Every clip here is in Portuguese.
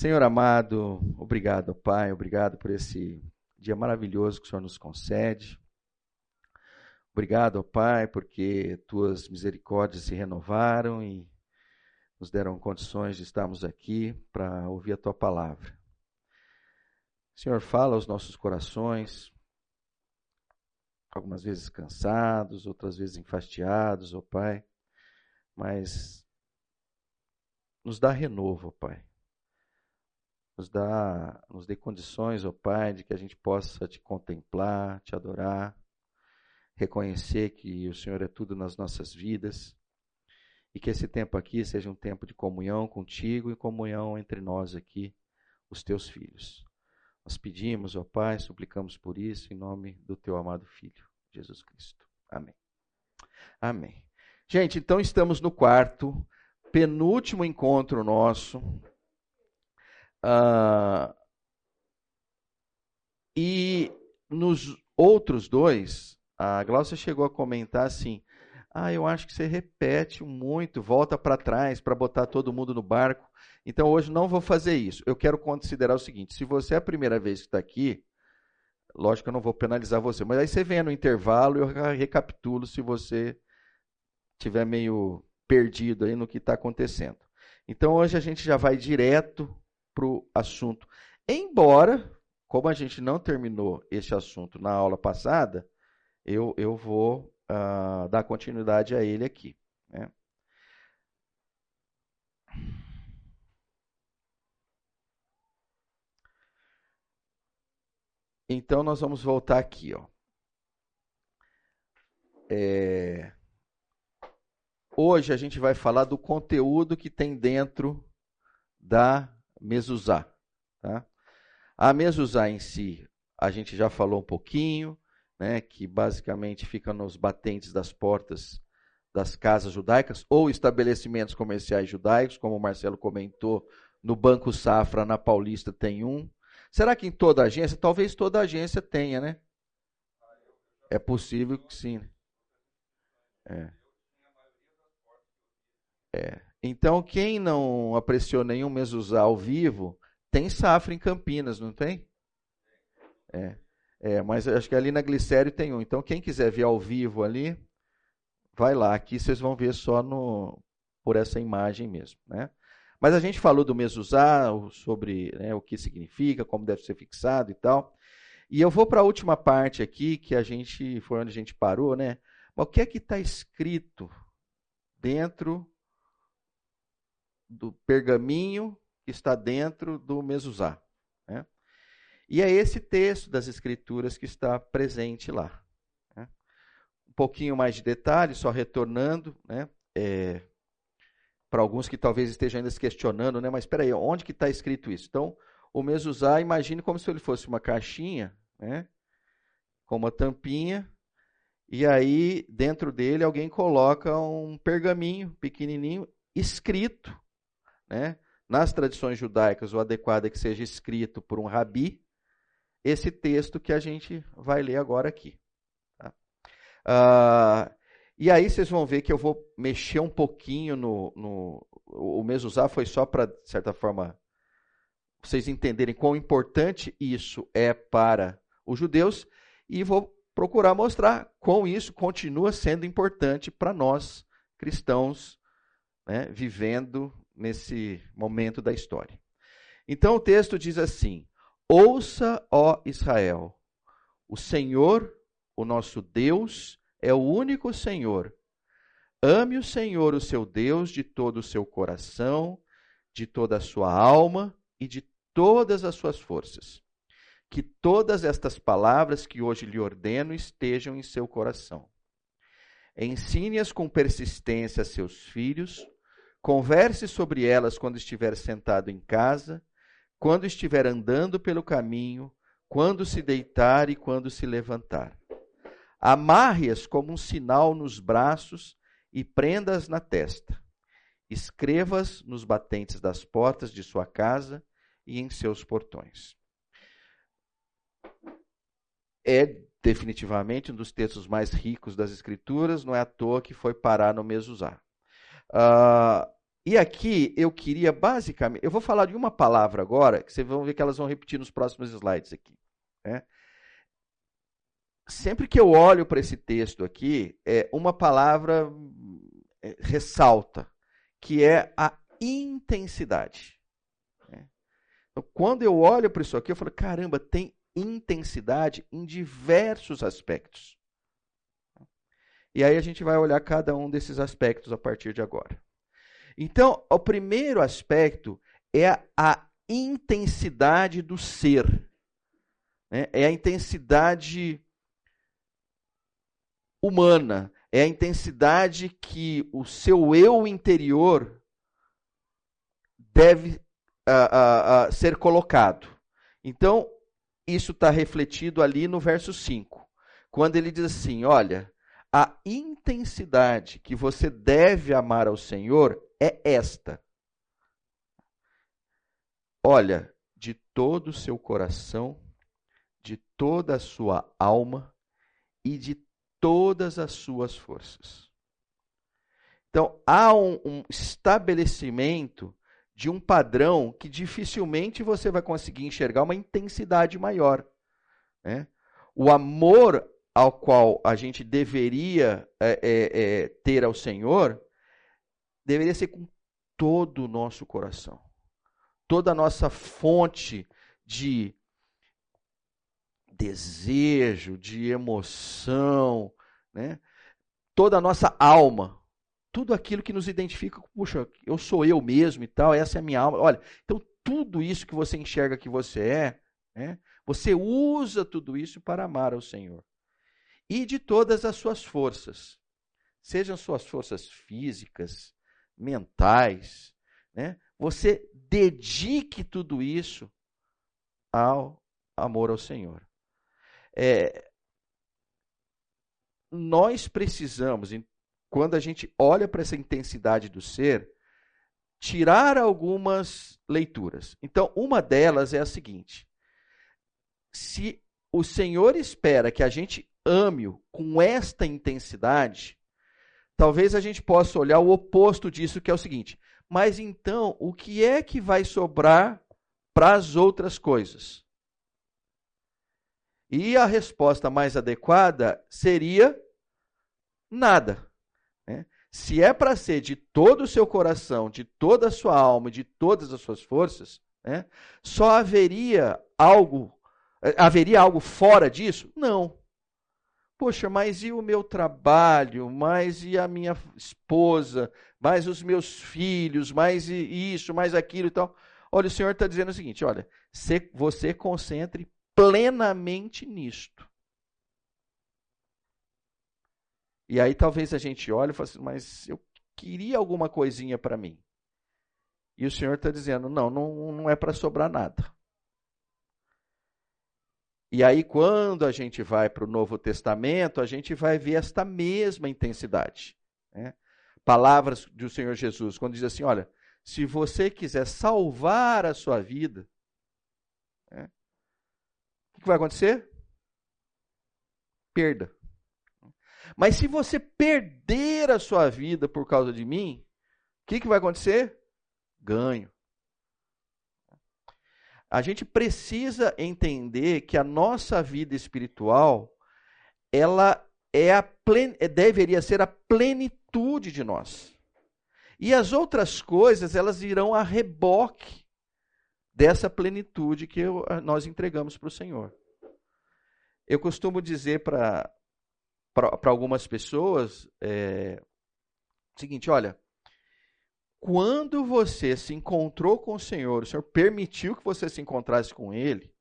Senhor amado, obrigado, Pai, obrigado por esse dia maravilhoso que o Senhor nos concede. Obrigado, Pai, porque tuas misericórdias se renovaram e nos deram condições de estarmos aqui para ouvir a tua palavra. Senhor, fala aos nossos corações, algumas vezes cansados, outras vezes enfastiados, ó Pai, mas nos dá renovo, ó Pai. Nos dá, nos dê condições, ó Pai, de que a gente possa te contemplar, te adorar, reconhecer que o Senhor é tudo nas nossas vidas e que esse tempo aqui seja um tempo de comunhão contigo e comunhão entre nós aqui, os teus filhos. Nós pedimos, ó Pai, suplicamos por isso, em nome do teu amado Filho, Jesus Cristo. Amém. Amém. Gente, então estamos no quarto, penúltimo encontro nosso. Uh, e nos outros dois, a Glaucia chegou a comentar assim: ah, eu acho que você repete muito, volta para trás para botar todo mundo no barco. Então hoje não vou fazer isso. Eu quero considerar o seguinte: se você é a primeira vez que está aqui, lógico que eu não vou penalizar você, mas aí você vem no intervalo e eu recapitulo se você tiver meio perdido aí no que está acontecendo. Então hoje a gente já vai direto para o assunto. Embora, como a gente não terminou esse assunto na aula passada, eu, eu vou uh, dar continuidade a ele aqui. Né? Então nós vamos voltar aqui, ó. É... Hoje a gente vai falar do conteúdo que tem dentro da mezuzá. Tá? A mezuzá em si, a gente já falou um pouquinho né, que basicamente fica nos batentes das portas das casas judaicas ou estabelecimentos comerciais judaicos, como o Marcelo comentou, no Banco Safra, na Paulista, tem um. Será que em toda agência? Talvez toda agência tenha, né? É possível que sim. É. É. Então, quem não apreciou nenhum mesuzá ao vivo, tem Safra em Campinas, não tem? É. É, mas acho que ali na Glicério tem um. Então, quem quiser ver ao vivo ali, vai lá. Aqui vocês vão ver só no, por essa imagem mesmo. Né? Mas a gente falou do mezuzá, sobre né, o que significa, como deve ser fixado e tal. E eu vou para a última parte aqui, que a gente foi onde a gente parou, né? Mas o que é que está escrito dentro do pergaminho que está dentro do mezuzá? Né? E é esse texto das Escrituras que está presente lá. Né? Um pouquinho mais de detalhes, só retornando, né? É, para alguns que talvez estejam ainda se questionando, né? mas espera aí, onde que está escrito isso? Então, o mezuzá, imagine como se ele fosse uma caixinha, né? com uma tampinha, e aí dentro dele alguém coloca um pergaminho pequenininho escrito, né? nas tradições judaicas, o adequado é que seja escrito por um rabi, esse texto que a gente vai ler agora aqui. Tá? Ah, e aí vocês vão ver que eu vou mexer um pouquinho no. no o usar foi só para, de certa forma, vocês entenderem quão importante isso é para os judeus, e vou procurar mostrar como isso continua sendo importante para nós, cristãos, né, vivendo nesse momento da história. Então o texto diz assim: Ouça, ó Israel, o Senhor, o nosso Deus, é o único Senhor. Ame o Senhor, o seu Deus, de todo o seu coração, de toda a sua alma e de todas as suas forças. Que todas estas palavras que hoje lhe ordeno estejam em seu coração. Ensine-as com persistência a seus filhos, converse sobre elas quando estiver sentado em casa quando estiver andando pelo caminho, quando se deitar e quando se levantar. Amarre-as como um sinal nos braços e prenda-as na testa. Escreva-as nos batentes das portas de sua casa e em seus portões. É definitivamente um dos textos mais ricos das Escrituras, não é à toa que foi parar no Mesuzá. Uh, E aqui eu queria basicamente, eu vou falar de uma palavra agora, que vocês vão ver que elas vão repetir nos próximos slides aqui. Né? Sempre que eu olho para esse texto aqui, é uma palavra é, ressalta, que é a intensidade. Né? Então, quando eu olho para isso aqui, eu falo, caramba, tem intensidade em diversos aspectos. E aí a gente vai olhar cada um desses aspectos a partir de agora. Então, o primeiro aspecto é a intensidade do ser. Né? É a intensidade humana. É a intensidade que o seu eu interior deve ser colocado. Então, isso está refletido ali no verso 5, quando ele diz assim: olha, a intensidade que você deve amar ao Senhor é esta. Olha, de todo o seu coração, de toda a sua alma e de todas as suas forças. Então, há um, um estabelecimento de um padrão que dificilmente você vai conseguir enxergar uma intensidade maior. Né? O amor ao qual a gente deveria é, é, é, ter ao Senhor deveria ser com todo o nosso coração, toda a nossa fonte de desejo, de emoção, né? toda a nossa alma tudo aquilo que nos identifica, puxa, eu sou eu mesmo e tal, essa é a minha alma. Olha, então tudo isso que você enxerga que você é, né, você usa tudo isso para amar ao Senhor. E de todas as suas forças, sejam suas forças físicas, mentais, né, você dedique tudo isso ao amor ao Senhor. É, nós precisamos, quando a gente olha para essa intensidade do ser, tirar algumas leituras. Então, uma delas é a seguinte: se o Senhor espera que a gente ame-o com esta intensidade, talvez a gente possa olhar o oposto disso, que é o seguinte: mas então, o que é que vai sobrar para as outras coisas? E a resposta mais adequada seria nada. Né? Se é para ser de todo o seu coração, de toda a sua alma, de todas as suas forças, né? só haveria algo, eh, haveria algo fora disso? Não. Poxa, mas e o meu trabalho? Mas e a minha esposa? Mais os meus filhos? Mais isso, mais aquilo e tal? Olha, o Senhor está dizendo o seguinte: olha, você concentre plenamente nisto. E aí talvez a gente olhe e fale assim, mas eu queria alguma coisinha para mim. E o Senhor está dizendo, não, não, não é para sobrar nada. E aí, quando a gente vai para o Novo Testamento, a gente vai ver esta mesma intensidade. Né? Palavras do Senhor Jesus, quando diz assim: olha, se você quiser salvar a sua vida, né? o que vai acontecer? Perda. Mas se você perder a sua vida por causa de mim, o que, que vai acontecer? Ganho. A gente precisa entender que a nossa vida espiritual, ela é a plen... É, deveria ser a plenitude de nós. E as outras coisas, elas irão a reboque dessa plenitude que eu, nós entregamos para o Senhor. Eu costumo dizer para algumas pessoas é o seguinte: olha, quando você se encontrou com o Senhor, o Senhor permitiu que você se encontrasse com Ele,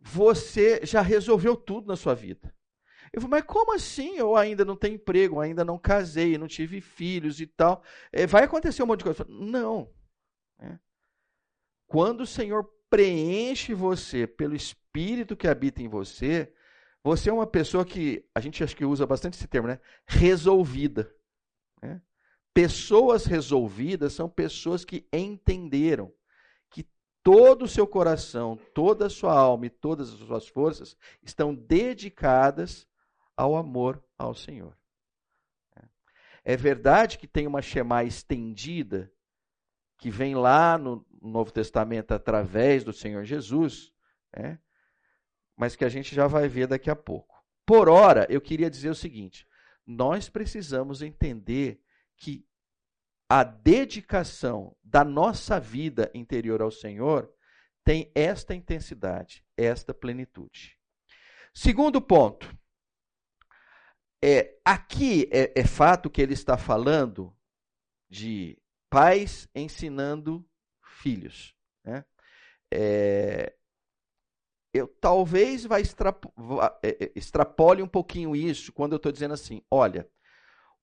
você já resolveu tudo na sua vida. Eu falei, mas como assim? Eu ainda não tenho emprego, ainda não casei, não tive filhos e tal. É, vai acontecer um monte de coisa. Falei, não. É. Quando o Senhor preenche você pelo Espírito que habita em você, você é uma pessoa que, a gente acho que usa bastante esse termo, né? Resolvida. Né? Pessoas resolvidas são pessoas que entenderam que todo o seu coração, toda a sua alma e todas as suas forças estão dedicadas ao amor ao Senhor. É verdade que tem uma Shema estendida, que vem lá no Novo Testamento através do Senhor Jesus, né? mas que a gente já vai ver daqui a pouco. Por hora, eu queria dizer o seguinte: nós precisamos entender que a dedicação da nossa vida interior ao Senhor tem esta intensidade, esta plenitude. Segundo ponto, é, aqui é, é fato que ele está falando de pais ensinando filhos. Né? É, eu talvez vai extrapo, é, é, extrapole um pouquinho isso quando eu estou dizendo assim: olha,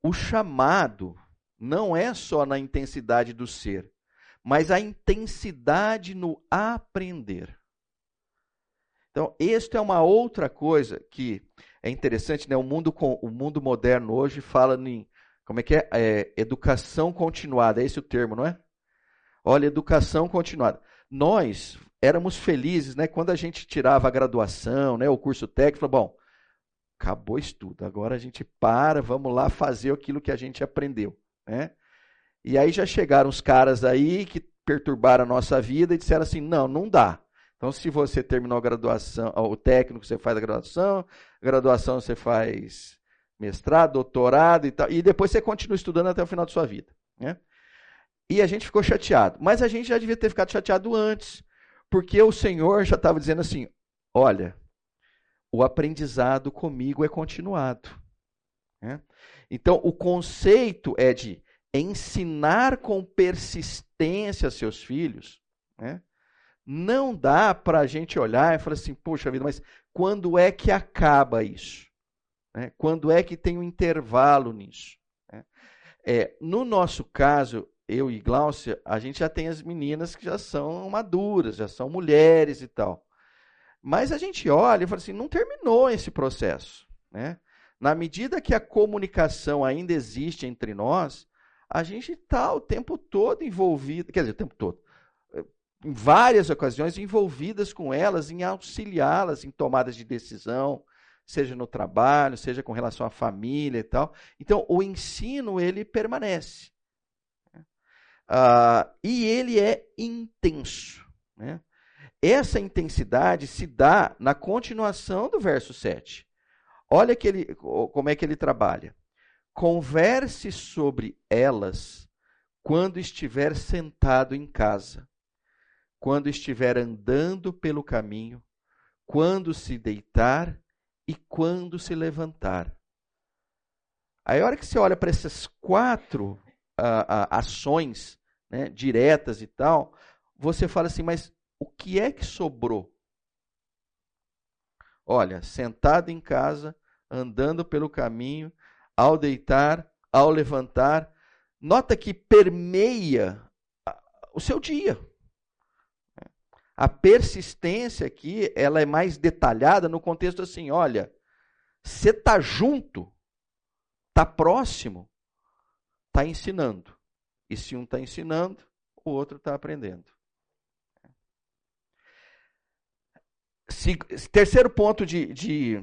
o chamado não é só na intensidade do ser, mas a intensidade no aprender. Então, esta é uma outra coisa que é interessante, né? O mundo, o mundo moderno hoje fala em, como é que é? é? Educação continuada, é esse o termo, não é? Olha, educação continuada. Nós éramos felizes, né? Quando a gente tirava a graduação, né? O curso técnico, bom, acabou o estudo, agora a gente para, vamos lá fazer aquilo que a gente aprendeu, né? E aí já chegaram os caras aí que perturbaram a nossa vida e disseram assim: não, não dá. Então, se você terminou a graduação, o técnico você faz a graduação, a graduação você faz mestrado, doutorado e tal, e depois você continua estudando até o final da sua vida. Né? E a gente ficou chateado. Mas a gente já devia ter ficado chateado antes, porque o Senhor já estava dizendo assim: olha, o aprendizado comigo é continuado. Né? Então, o conceito é de ensinar com persistência seus filhos, né? não dá para a gente olhar e falar assim, poxa vida, mas quando é que acaba isso? Né? Quando é que tem um intervalo nisso? Né? É, no nosso caso, eu e Gláucia, a gente já tem as meninas que já são maduras, já são mulheres e tal. Mas a gente olha e fala assim, não terminou esse processo. Né? Na medida que a comunicação ainda existe entre nós, a gente está o tempo todo envolvido, quer dizer, o tempo todo, em várias ocasiões, envolvidas com elas, em auxiliá-las em tomadas de decisão, seja no trabalho, seja com relação à família e tal. Então, o ensino, ele permanece. Uh, e ele é intenso. Né? Essa intensidade se dá na continuação do verso 7. Olha que ele, como é que ele trabalha. Converse sobre elas quando estiver sentado em casa, quando estiver andando pelo caminho, quando se deitar e quando se levantar. Aí, a hora que você olha para essas quatro uh, uh, ações né, diretas e tal, você fala assim: mas o que é que sobrou? Olha, sentado em casa, andando pelo caminho, ao deitar, ao levantar. Nota que permeia o seu dia. A persistência aqui, ela é mais detalhada no contexto assim, olha, você está junto, está próximo, está ensinando. E se um está ensinando, o outro está aprendendo. Terceiro ponto de, de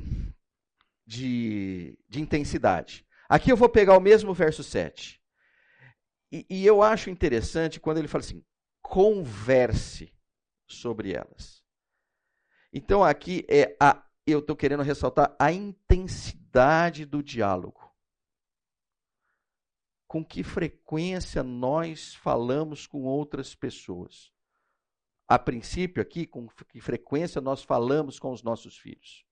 de, de intensidade. Aqui eu vou pegar o mesmo verso 7. E, e eu acho interessante quando ele fala assim: converse sobre elas. Então aqui é a eu estou querendo ressaltar a intensidade do diálogo. Com que frequência nós falamos com outras pessoas? A princípio, aqui, com que frequência nós falamos com os nossos filhos?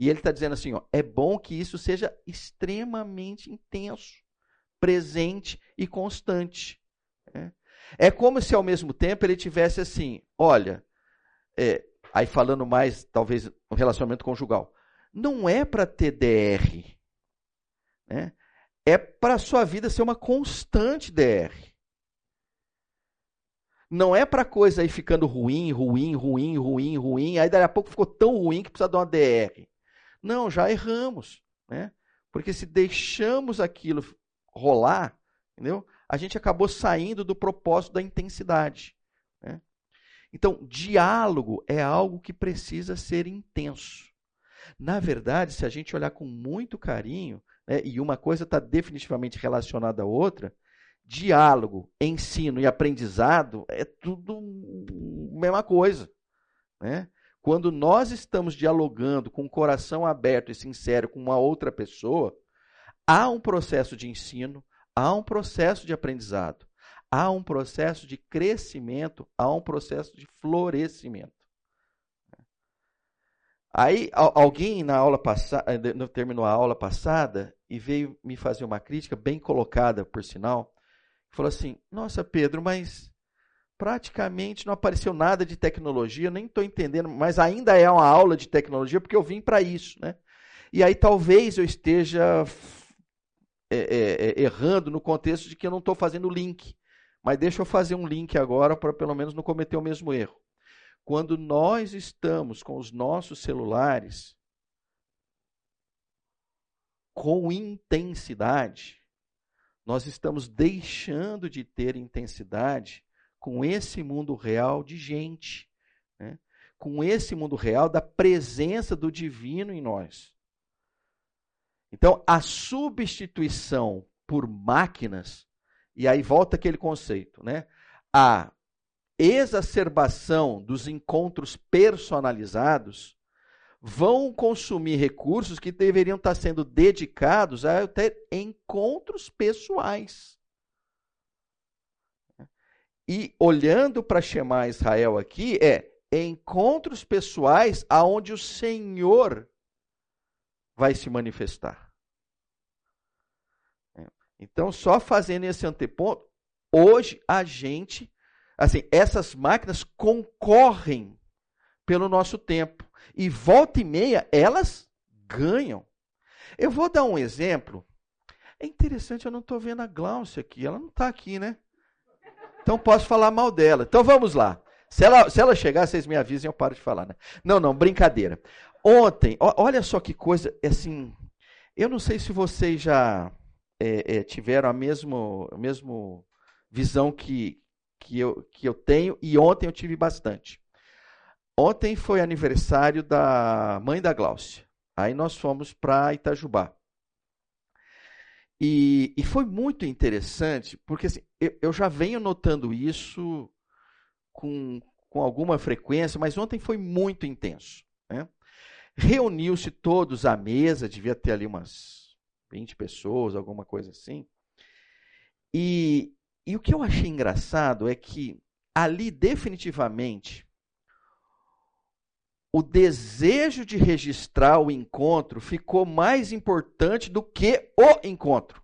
E ele está dizendo assim: ó, é bom que isso seja extremamente intenso, presente e constante. É, é como se ao mesmo tempo ele tivesse assim: olha, é, aí falando mais, talvez, no relacionamento conjugal, não é para ter DR. Né? É para a sua vida ser uma constante DR. Não é para coisa aí ficando ruim, ruim, ruim, ruim, ruim. Aí daí a pouco ficou tão ruim que precisa de uma DR. Não, já erramos, né? Porque se deixamos aquilo rolar, entendeu? A gente acabou saindo do propósito da intensidade. Né? Então, diálogo é algo que precisa ser intenso. Na verdade, se a gente olhar com muito carinho, né, e uma coisa está definitivamente relacionada à outra, diálogo, ensino e aprendizado é tudo a mesma coisa. Né? Quando nós estamos dialogando com o coração aberto e sincero com uma outra pessoa, há um processo de ensino, há um processo de aprendizado, há um processo de crescimento, há um processo de florescimento. Aí alguém na aula passada, eh, terminou a aula passada e veio me fazer uma crítica bem colocada, por sinal, falou assim: "Nossa, Pedro, mas praticamente não apareceu nada de tecnologia, nem estou entendendo, mas ainda é uma aula de tecnologia porque eu vim para isso, né? E aí talvez eu esteja é, é, é, errando no contexto de que eu não estou fazendo link, mas deixa eu fazer um link agora para pelo menos não cometer o mesmo erro. Quando nós estamos com os nossos celulares com intensidade, nós estamos deixando de ter intensidade com esse mundo real de gente, né? com esse mundo real da presença do divino em nós. Então, a substituição por máquinas, e aí volta aquele conceito, né? A exacerbação dos encontros personalizados vão consumir recursos que deveriam estar sendo dedicados a ter encontros pessoais. E olhando para chamar Israel aqui, é encontros pessoais aonde o Senhor vai se manifestar. É. Então, só fazendo esse anteponto, hoje a gente, assim, essas máquinas concorrem pelo nosso tempo. E volta e meia, elas ganham. Eu vou dar um exemplo. É interessante, eu não estou vendo a Glaucia aqui. Ela não está aqui, né? Então posso falar mal dela. Então vamos lá. Se ela, se ela chegar, vocês me avisem, eu paro de falar. Né? Não, não, brincadeira. Ontem, olha só que coisa, assim, eu não sei se vocês já é, é, tiveram a mesma, a mesma visão que, que, eu, que eu tenho, e ontem eu tive bastante. Ontem foi aniversário da mãe da Gláucia. Aí nós fomos para Itajubá. E, e, foi muito interessante, porque assim, eu, eu, já venho notando isso com, com alguma frequência, mas ontem foi muito intenso. Né? Reuniu-se todos à mesa, devia ter ali umas 20 pessoas, alguma coisa assim. E, e o que eu achei engraçado é que ali definitivamente o desejo de registrar o encontro ficou mais importante do que o encontro.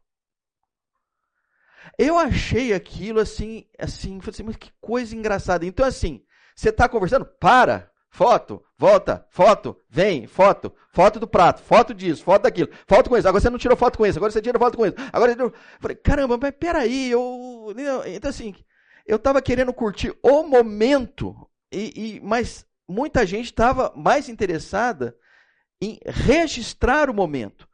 Eu achei aquilo assim, assim, assim, mas que coisa engraçada. Então, assim, você está conversando, para, foto, volta, foto, vem, foto, foto do prato, foto disso, foto daquilo, foto com isso. Agora você não tirou foto com isso, agora você tira foto com isso. Agora eu falei, caramba, mas peraí, eu. Então, assim, eu estava querendo curtir o momento, e, e mas muita gente estava mais interessada em registrar o momento.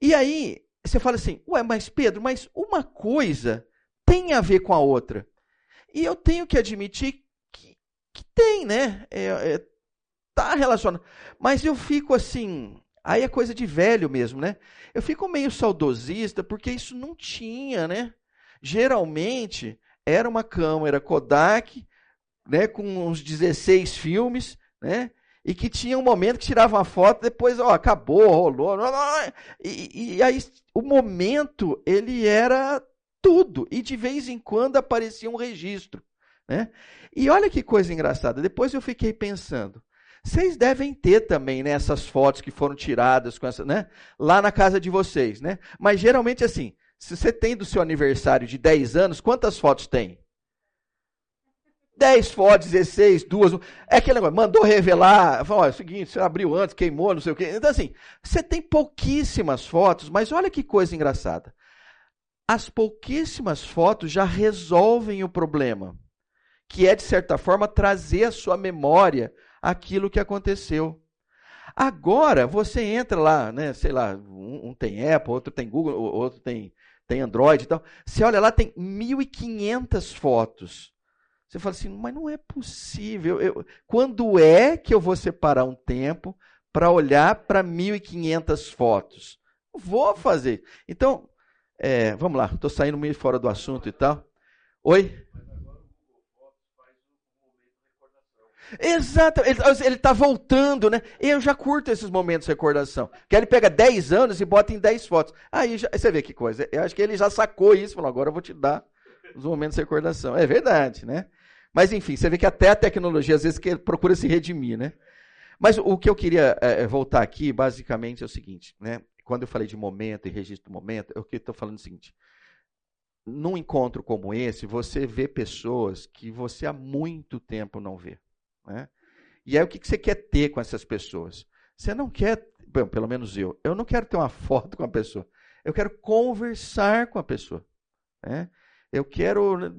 E aí você fala assim, ué, mas Pedro, mas uma coisa tem a ver com a outra. E eu tenho que admitir que, que tem, né? É, é, tá relacionado. Mas eu fico assim, aí é coisa de velho mesmo, né? Eu fico meio saudosista porque isso não tinha, né? Geralmente era uma câmera Kodak né, com uns 16 filmes, né? E que tinha um momento que tirava uma foto, depois, ó, acabou, rolou. E, e aí o momento, ele era tudo. E de vez em quando aparecia um registro. Né? E olha que coisa engraçada. Depois eu fiquei pensando. Vocês devem ter também né, essas fotos que foram tiradas com essa, né, lá na casa de vocês. Né? Mas geralmente assim, se você tem do seu aniversário de 10 anos, quantas fotos tem? 10 fotos, 16, duas. É aquele negócio, mandou revelar, falou, é o seguinte, você abriu antes, queimou, não sei o quê. Então, assim, você tem pouquíssimas fotos, mas olha que coisa engraçada. As pouquíssimas fotos já resolvem o problema, que é, de certa forma, trazer à sua memória aquilo que aconteceu. Agora, você entra lá, né, sei lá, um, um tem Apple, outro tem Google, outro tem, tem Android e tal. Você olha lá, tem 1.500 fotos. Você fala assim, mas não é possível. Eu, quando é que eu vou separar um tempo para olhar para 1.500 fotos? Vou fazer. Então, é, vamos lá, estou saindo meio fora do assunto e tal. Oi? Exato, ele está voltando, né? Eu já curto esses momentos de recordação. Que ele pega 10 anos e bota em 10 fotos. Aí já, você vê que coisa. Eu acho que ele já sacou isso, falou, agora eu vou te dar os momentos de recordação. É verdade, né? Mas enfim, você vê que até a tecnologia às vezes procura se redimir, né? Mas o que eu queria é, voltar aqui, basicamente, é o seguinte, né? Quando eu falei de momento e registro do momento, eu estou falando o seguinte. Num encontro como esse, você vê pessoas que você há muito tempo não vê. Né? E aí o que você quer ter com essas pessoas? Você não quer, bom, pelo menos eu, eu não quero ter uma foto com a pessoa. Eu quero conversar com a pessoa. Né? Eu quero.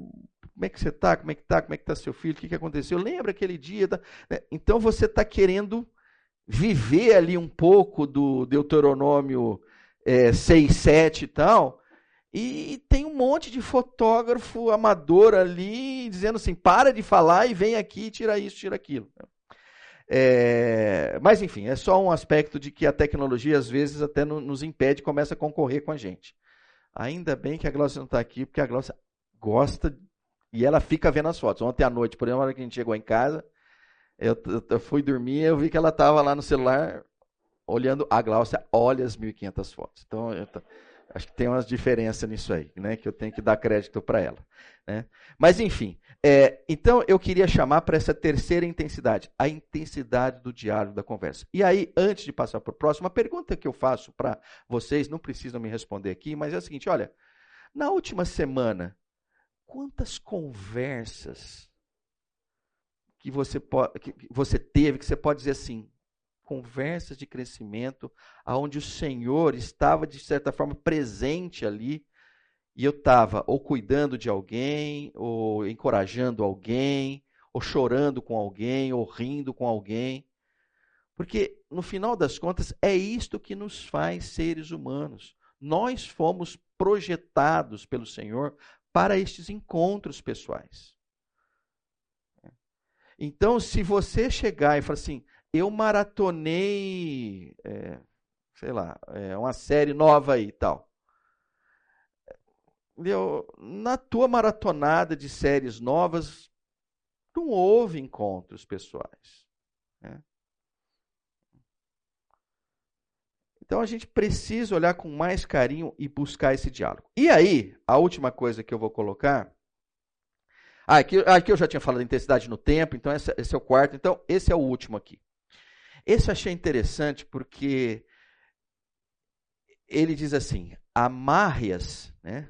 Como é que você está? Como é que está? Como é que está seu filho? O que, que aconteceu? Lembra aquele dia? Tá? Né? Então você está querendo viver ali um pouco do Deuteronômio é, 6, 7 e tal. E tem um monte de fotógrafo amador ali dizendo assim: para de falar e vem aqui, tira isso, tira aquilo. É, mas enfim, é só um aspecto de que a tecnologia às vezes até nos impede, começa a concorrer com a gente. Ainda bem que a Glaucia não está aqui, porque a Glaucia gosta e ela fica vendo as fotos. Ontem à noite, por exemplo, na hora que a gente chegou em casa, eu, eu fui dormir eu vi que ela estava lá no celular olhando. A Glaucia olha as 1.500 fotos. Então, eu, Acho que tem umas diferenças nisso aí, né? Que eu tenho que dar crédito para ela. Né? Mas, enfim, é, então eu queria chamar para essa terceira intensidade, a intensidade do diálogo da conversa. E aí, antes de passar para o próximo, uma pergunta que eu faço para vocês, não precisam me responder aqui, mas é a seguinte: olha, na última semana, quantas conversas que você, que você teve que você pode dizer assim, conversas de crescimento, aonde o Senhor estava de certa forma presente ali, e eu estava ou cuidando de alguém, ou encorajando alguém, ou chorando com alguém, ou rindo com alguém. Porque no final das contas é isto que nos faz seres humanos. Nós fomos projetados pelo Senhor para estes encontros pessoais. Então, se você chegar e falar assim, eu maratonei, é, sei lá, é, uma série nova aí e tal. Eu, na tua maratonada de séries novas, não houve encontros pessoais. Então a gente precisa olhar com mais carinho e buscar esse diálogo. E aí, a última coisa que eu vou colocar. Ah, aqui, aqui eu já tinha falado da intensidade no tempo, então esse, esse é o quarto. Então, esse é o último aqui. Esse eu achei interessante porque ele diz assim: amarre-as, né?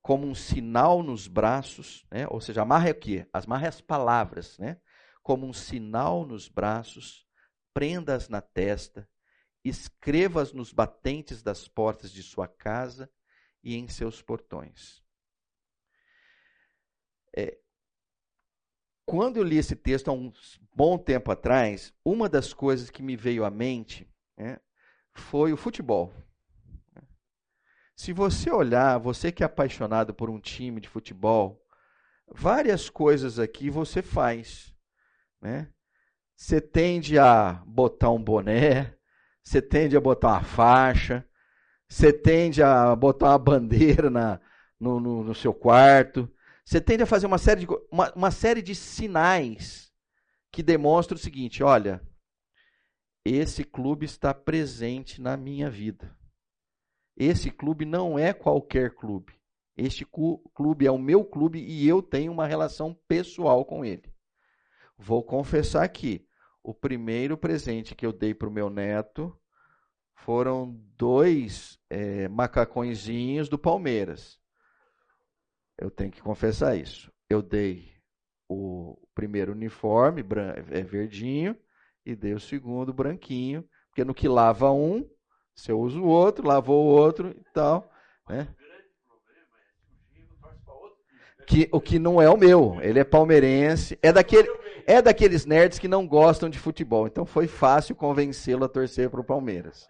Como um sinal nos braços, né? Ou seja, amarre o quê? Amarre as palavras, né? Como um sinal nos braços, prenda-as na testa, escreva-as nos batentes das portas de sua casa e em seus portões. É, quando eu li esse texto há um bom tempo atrás, uma das coisas que me veio à mente né, foi o futebol. Se você olhar, você que é apaixonado por um time de futebol, várias coisas aqui você faz. Né? Você tende a botar um boné, você tende a botar uma faixa, você tende a botar uma bandeira na, no, no, no seu quarto, você tende a fazer uma série de, uma, uma série de sinais que demonstram o seguinte: olha, esse clube está presente na minha vida. Esse clube não é qualquer clube. Este clube é o meu clube e eu tenho uma relação pessoal com ele. Vou confessar aqui: o primeiro presente que eu dei para o meu neto foram dois é, macacõezinhos do Palmeiras. Eu tenho que confessar isso. Eu dei o primeiro uniforme, é verdinho, e dei o segundo branquinho, porque no que lava um, você usa o outro, lavou o outro e tal. Né? Que, o que não é o meu, ele é palmeirense, é, daquele, é daqueles nerds que não gostam de futebol, então foi fácil convencê-lo a torcer para o Palmeiras.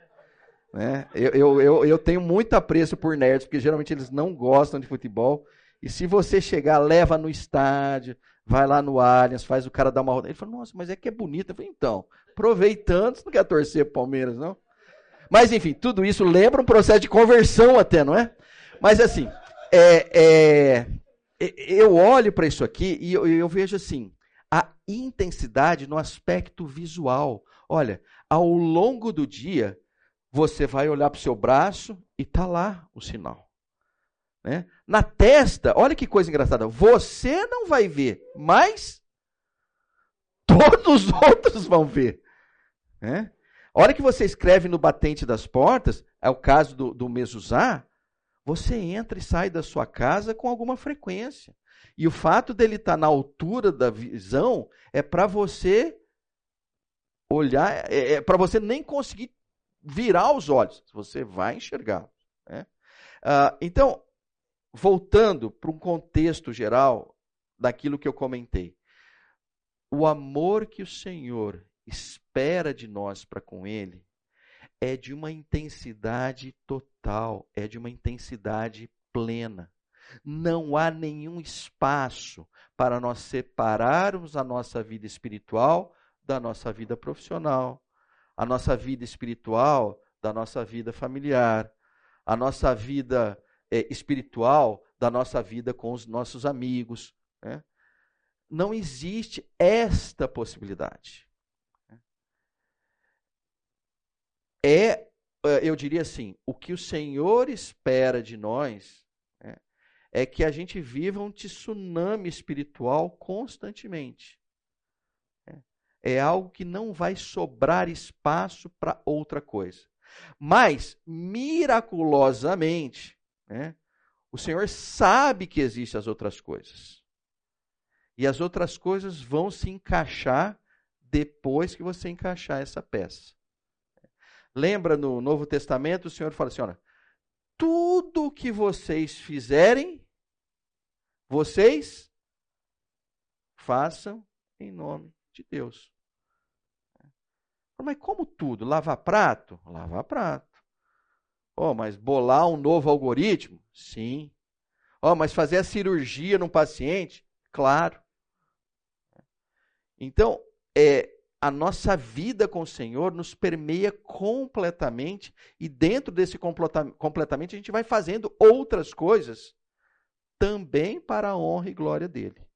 Né? Eu, eu, eu, eu tenho muito apreço por nerds, porque geralmente eles não gostam de futebol, e se você chegar, leva no estádio, vai lá no Allianz, faz o cara dar uma roda. Ele falou, nossa, mas é que é bonito. Eu falei, então, aproveitando, você não quer torcer pro Palmeiras, não? Mas, enfim, tudo isso lembra um processo de conversão até, não é? Mas, assim, é, é, eu olho para isso aqui e eu, eu vejo assim, a intensidade no aspecto visual. Olha, ao longo do dia, você vai olhar para o seu braço e está lá o sinal. Né? Na testa, olha que coisa engraçada, você não vai ver, mas todos os outros vão ver. Né? A hora que você escreve no batente das portas, é o caso do, do você entra e sai da sua casa com alguma frequência. E o fato dele estar tá na altura da visão é para você olhar, é, é para você nem conseguir virar os olhos. Você vai enxergar. Né? Uh, então, voltando para um contexto geral daquilo que eu comentei. O amor que o Senhor espera de nós para com Ele é de uma intensidade total, é de uma intensidade plena. Não há nenhum espaço para nós separarmos a nossa vida espiritual da nossa vida profissional, a nossa vida espiritual da nossa vida familiar, a nossa vida é, espiritual da nossa vida com os nossos amigos. Né? Não existe esta possibilidade. É, é, eu diria assim, o que o Senhor espera de nós é que a gente viva um tsunami espiritual constantemente. É algo que não vai sobrar espaço para outra coisa. Mas, miraculosamente, né, o Senhor sabe que existem as outras coisas. E as outras coisas vão se encaixar depois que você encaixar essa peça. Lembra no Novo Testamento, o Senhor fala assim: olha, tudo que vocês fizerem, vocês façam em nome de Deus. Mas como tudo? Lavar prato? Lavar prato. Oh, mas bolar um novo algoritmo? Sim. Oh, mas fazer a cirurgia num paciente? Claro. Então, é, a nossa vida com o Senhor nos permeia completamente, e dentro desse completamente a gente vai fazendo outras coisas também para a honra e glória dele.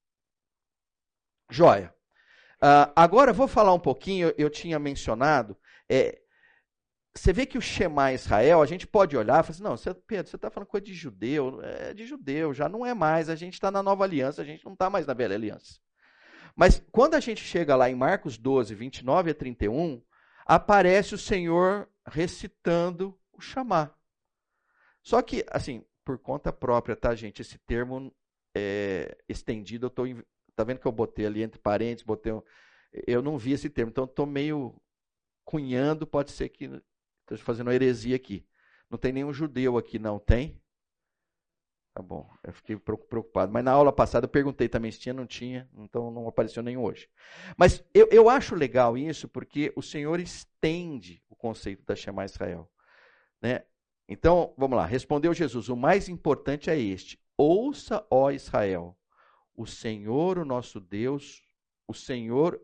Joia. Uh, agora vou falar um pouquinho, eu tinha mencionado, é, você vê que o Shema Israel, a gente pode olhar e falar assim, não, você, Pedro, você está falando coisa de judeu, é de judeu, já não é mais, a gente está na nova aliança, a gente não está mais na velha aliança. Mas quando a gente chega lá em Marcos 12, 29 a 31, aparece o Senhor recitando o chamar. Só que, assim, por conta própria, tá, gente? Esse termo é, estendido, eu tô, tá vendo que eu botei ali entre parênteses, botei um, eu não vi esse termo, então estou meio cunhando, pode ser que Estou fazendo uma heresia aqui. Não tem nenhum judeu aqui, não tem? Tá bom, eu fiquei preocupado. Mas na aula passada eu perguntei também se tinha, não tinha, então não apareceu nenhum hoje. Mas eu, eu acho legal isso porque o Senhor estende o conceito da Shema Israel. Né? Então, vamos lá, respondeu Jesus: o mais importante é este: ouça, ó Israel, o Senhor, o nosso Deus, o Senhor,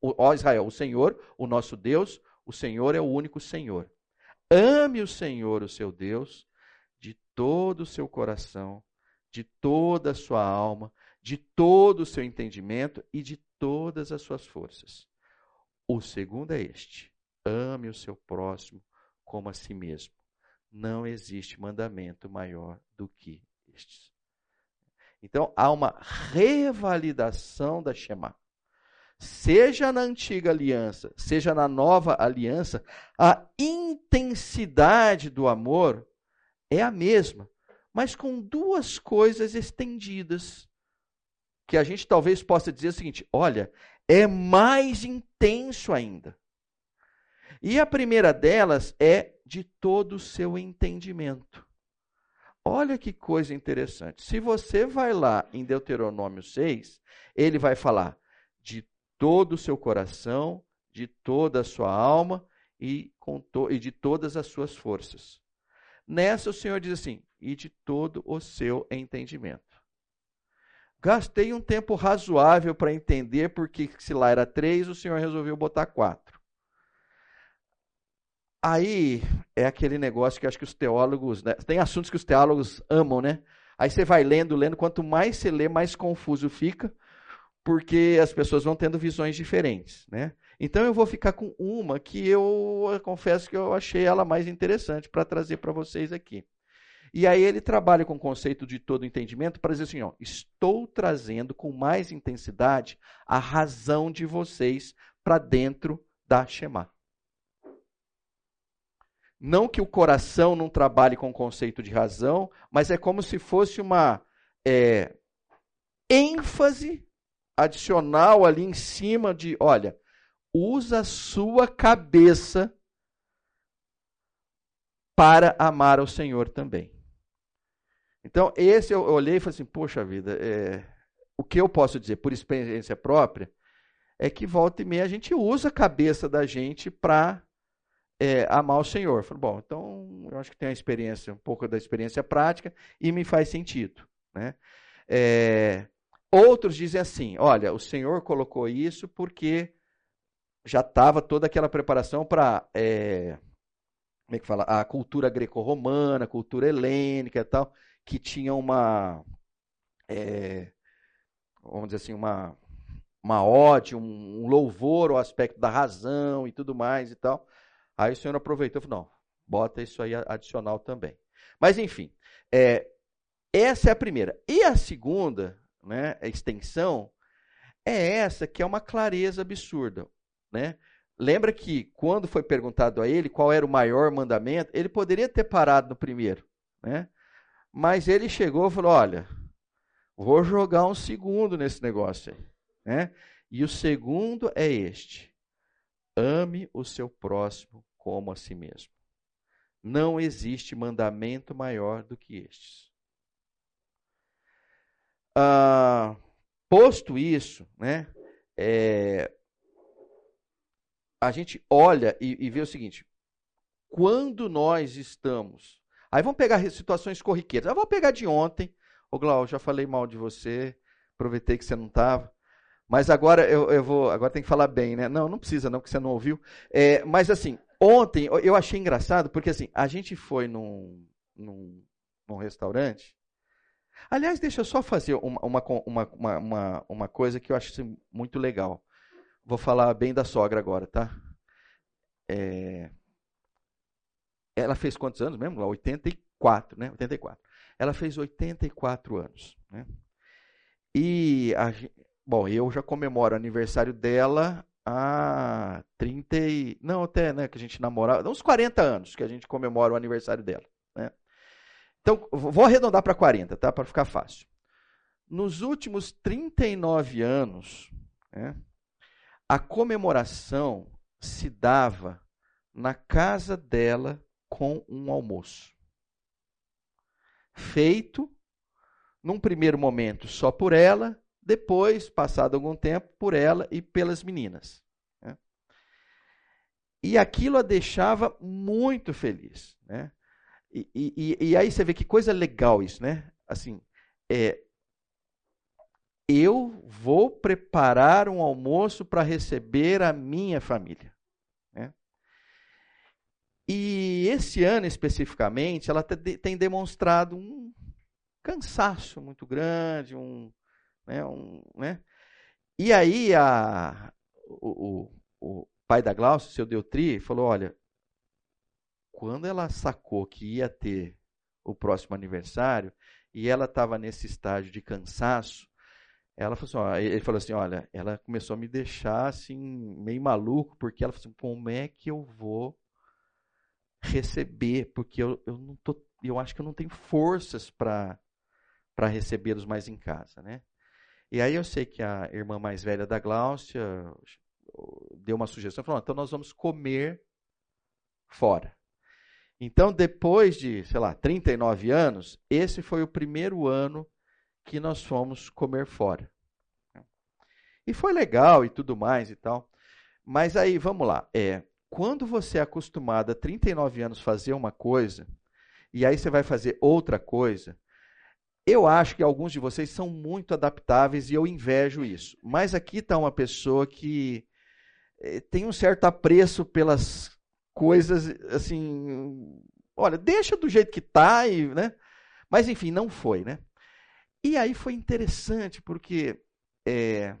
o, ó Israel, o Senhor, o nosso Deus, o Senhor é o único Senhor. Ame o Senhor, o seu Deus, de todo o seu coração, de toda a sua alma, de todo o seu entendimento e de todas as suas forças. O segundo é este: ame o seu próximo como a si mesmo. Não existe mandamento maior do que estes. Então há uma revalidação da Shema seja na antiga aliança, seja na nova aliança, a intensidade do amor é a mesma, mas com duas coisas estendidas. Que a gente talvez possa dizer o seguinte: olha, é mais intenso ainda. E a primeira delas é de todo o seu entendimento. Olha que coisa interessante. Se você vai lá em Deuteronômio 6, ele vai falar de todo o seu coração, de toda a sua alma e, e de todas as suas forças. Nessa o Senhor diz assim: e de todo o seu entendimento. Gastei um tempo razoável para entender porque se lá era três, o Senhor resolveu botar quatro. Aí é aquele negócio que acho que os teólogos, né? tem assuntos que os teólogos amam, né? Aí você vai lendo, lendo, quanto mais você lê, mais confuso fica, porque as pessoas vão tendo visões diferentes, né? Então eu vou ficar com uma que eu, eu confesso que eu achei ela mais interessante para trazer para vocês aqui. E aí ele trabalha com o conceito de todo entendimento para dizer assim, ó, estou trazendo com mais intensidade a razão de vocês para dentro da Shema. Não que o coração não trabalhe com o conceito de razão, mas é como se fosse uma é, ênfase adicional ali em cima de, olha, usa a sua cabeça para amar ao Senhor também. Então, esse eu olhei e falei assim: poxa vida, é, o que eu posso dizer por experiência própria é que volta e meia a gente usa a cabeça da gente para é, amar o Senhor. Falei, bom, então eu acho que tem a experiência, um pouco da experiência prática e me faz sentido. Né? É, outros dizem assim: olha, o Senhor colocou isso porque já estava toda aquela preparação para. É, como é que fala? A cultura greco-romana, a cultura helênica e tal, que tinha uma. É, vamos dizer assim, uma, uma ode, um, um louvor ao aspecto da razão e tudo mais e tal. Aí o Senhor aproveitou e falou: não, bota isso aí adicional também. Mas enfim, é, essa é a primeira. E a segunda, né, a extensão, é essa que é uma clareza absurda. Né? Lembra que quando foi perguntado a ele qual era o maior mandamento, ele poderia ter parado no primeiro. Né? Mas ele chegou e falou: olha, vou jogar um segundo nesse negócio aí. Né? E o segundo é este: ame o seu próximo como a si mesmo. Não existe mandamento maior do que estes. Ah, posto isso, né, é, a gente olha e, e vê o seguinte: quando nós estamos. Aí vamos pegar situações corriqueiras. Eu vou pegar de ontem. Ô, Glau, já falei mal de você, aproveitei que você não estava. Mas agora eu, eu, vou. Agora tem que falar bem, né? Não, não precisa, não, porque você não ouviu. É, mas assim, Ontem eu achei engraçado porque assim, a gente foi num, num, num restaurante. Aliás, deixa eu só fazer uma, uma, uma, uma, uma coisa que eu acho assim, muito legal. Vou falar bem da sogra agora, tá? É... Ela fez quantos anos mesmo? 84, né? 84. Ela fez 84 anos. Né? E, a... bom, eu já comemoro o aniversário dela há 30 e... Não, até, né, que a gente namorava, uns 40 anos que a gente comemora o aniversário dela, né? Então, vou arredondar para 40, tá? Para ficar fácil. Nos últimos 39 anos, né, a comemoração se dava na casa dela com um almoço. Feito, num primeiro momento, só por ela, depois, passado algum tempo, por ela e pelas meninas. Né? E aquilo a deixava muito feliz. Né? E, e, e, aí você vê que coisa legal isso, né? Assim, é, eu vou preparar um almoço para receber a minha família. Né? E esse ano especificamente, ela tem demonstrado um cansaço muito grande, um, né, um, né? E aí a, o, o, o pai da Glaucia, o seu Deutri, falou: olha, quando ela sacou que ia ter o próximo aniversário e ela estava nesse estágio de cansaço, ela falou assim, ó, ele falou assim, olha, ela começou a me deixar assim meio maluco porque ela falou assim, como é que eu vou receber? Porque eu, eu não tô, eu acho que eu não tenho forças para para recebê-los mais em casa, né? E aí eu sei que a irmã mais velha da Gláucia deu uma sugestão, falou, então nós vamos comer fora. Então, depois de, sei lá, 39 anos, esse foi o primeiro ano que nós fomos comer fora. E foi legal e tudo mais e tal. Mas aí, vamos lá. É, quando você é acostumado a 39 anos fazer uma coisa, e aí você vai fazer outra coisa, eu acho que alguns de vocês são muito adaptáveis e eu invejo isso. Mas aqui está uma pessoa que eh, tem um certo apreço pelas coisas assim, olha, deixa do jeito que tá e, né? Mas enfim, não foi, né? E aí foi interessante porque é,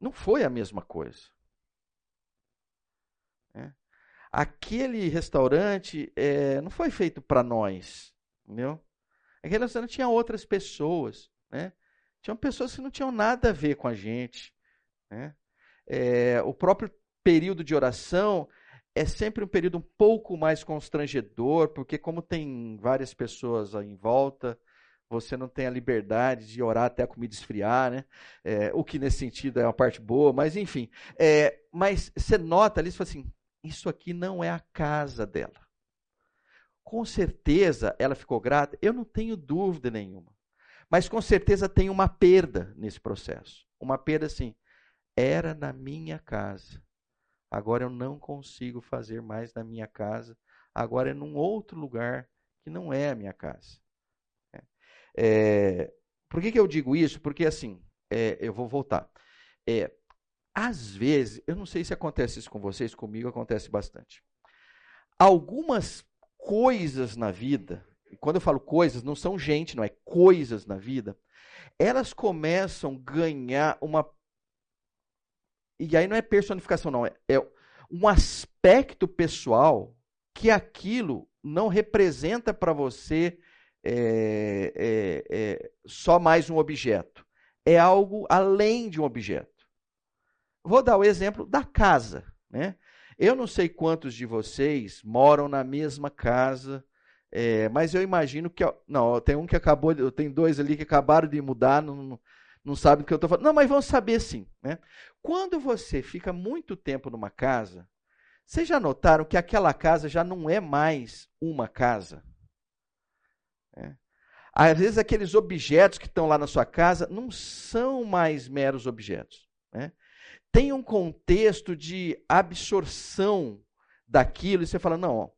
não foi a mesma coisa. É. Aquele restaurante é, não foi feito para nós, entendeu? Aquele restaurante tinha outras pessoas, né? Tinham pessoas que não tinham nada a ver com a gente, né? É, o próprio período de oração é sempre um período um pouco mais constrangedor, porque como tem várias pessoas em volta, você não tem a liberdade de orar até a comida esfriar, né? É, o que nesse sentido é uma parte boa, mas enfim. É, mas você nota ali, você fala assim, isso aqui não é a casa dela. Com certeza ela ficou grata, eu não tenho dúvida nenhuma. Mas com certeza tem uma perda nesse processo. Uma perda assim, era na minha casa. Agora eu não consigo fazer mais na minha casa. Agora é num outro lugar que não é a minha casa. É, por que, que eu digo isso? Porque assim, é, eu vou voltar. É, às vezes, eu não sei se acontece isso com vocês, comigo acontece bastante. Algumas coisas na vida, e quando eu falo coisas, não são gente, não é coisas na vida, elas começam a ganhar uma. E aí não é personificação, não, é, é um aspecto pessoal que aquilo não representa para você é, é, é só mais um objeto. É algo além de um objeto. Vou dar o exemplo da casa. Né? Eu não sei quantos de vocês moram na mesma casa, é, mas eu imagino que. Não, tem um que acabou, tem dois ali que acabaram de mudar, não, não sabem do que eu estou falando. Não, mas vão saber sim. Né? Quando você fica muito tempo numa casa, vocês já notaram que aquela casa já não é mais uma casa? É. Às vezes aqueles objetos que estão lá na sua casa não são mais meros objetos. Né? Tem um contexto de absorção daquilo e você fala, não,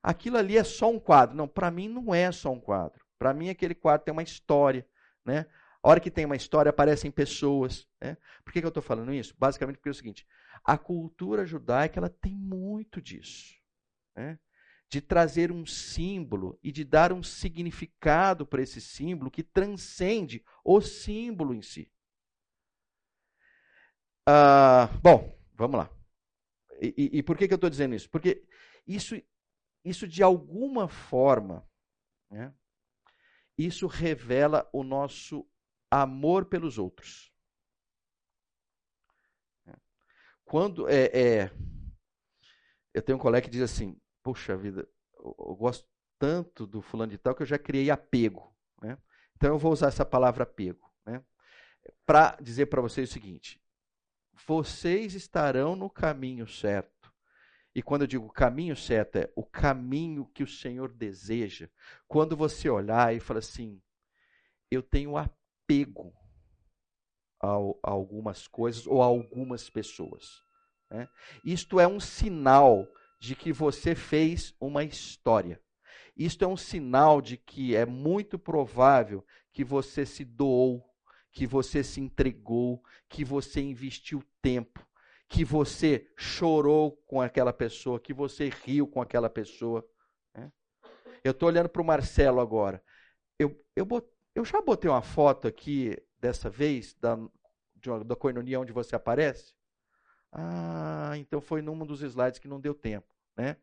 aquilo ali é só um quadro. Não, para mim não é só um quadro. Para mim aquele quadro tem uma história. Né? A hora que tem uma história aparecem pessoas. Né? Por que, que eu estou falando isso? Basicamente porque é o seguinte, a cultura judaica ela tem muito disso. Né? de trazer um símbolo e de dar um significado para esse símbolo que transcende o símbolo em si. Ah, bom, vamos lá. E, e, e por que, que eu estou dizendo isso? Porque isso, isso de alguma forma, né, isso revela o nosso amor pelos outros. Quando é, é, eu tenho um colega que diz assim: puxa vida, eu, eu gosto tanto do fulano de tal que eu já criei apego. Né? Então eu vou usar essa palavra apego. Né? Para dizer para vocês o seguinte: vocês estarão no caminho certo. E quando eu digo caminho certo, é o caminho que o Senhor deseja. Quando você olhar e fala assim, eu tenho apego a, a algumas coisas ou a algumas pessoas. Né? Isto é um sinal de que você fez uma história. Isto é um sinal de que é muito provável que você se doou, que você se entregou, que você investiu tempo, que você chorou com aquela pessoa, que você riu com aquela pessoa. Né? Eu estou olhando para o Marcelo agora. Eu, eu, eu já botei uma foto aqui dessa vez da, de, da coinonia onde você aparece. Ah, então foi num dos slides que não deu tempo, né?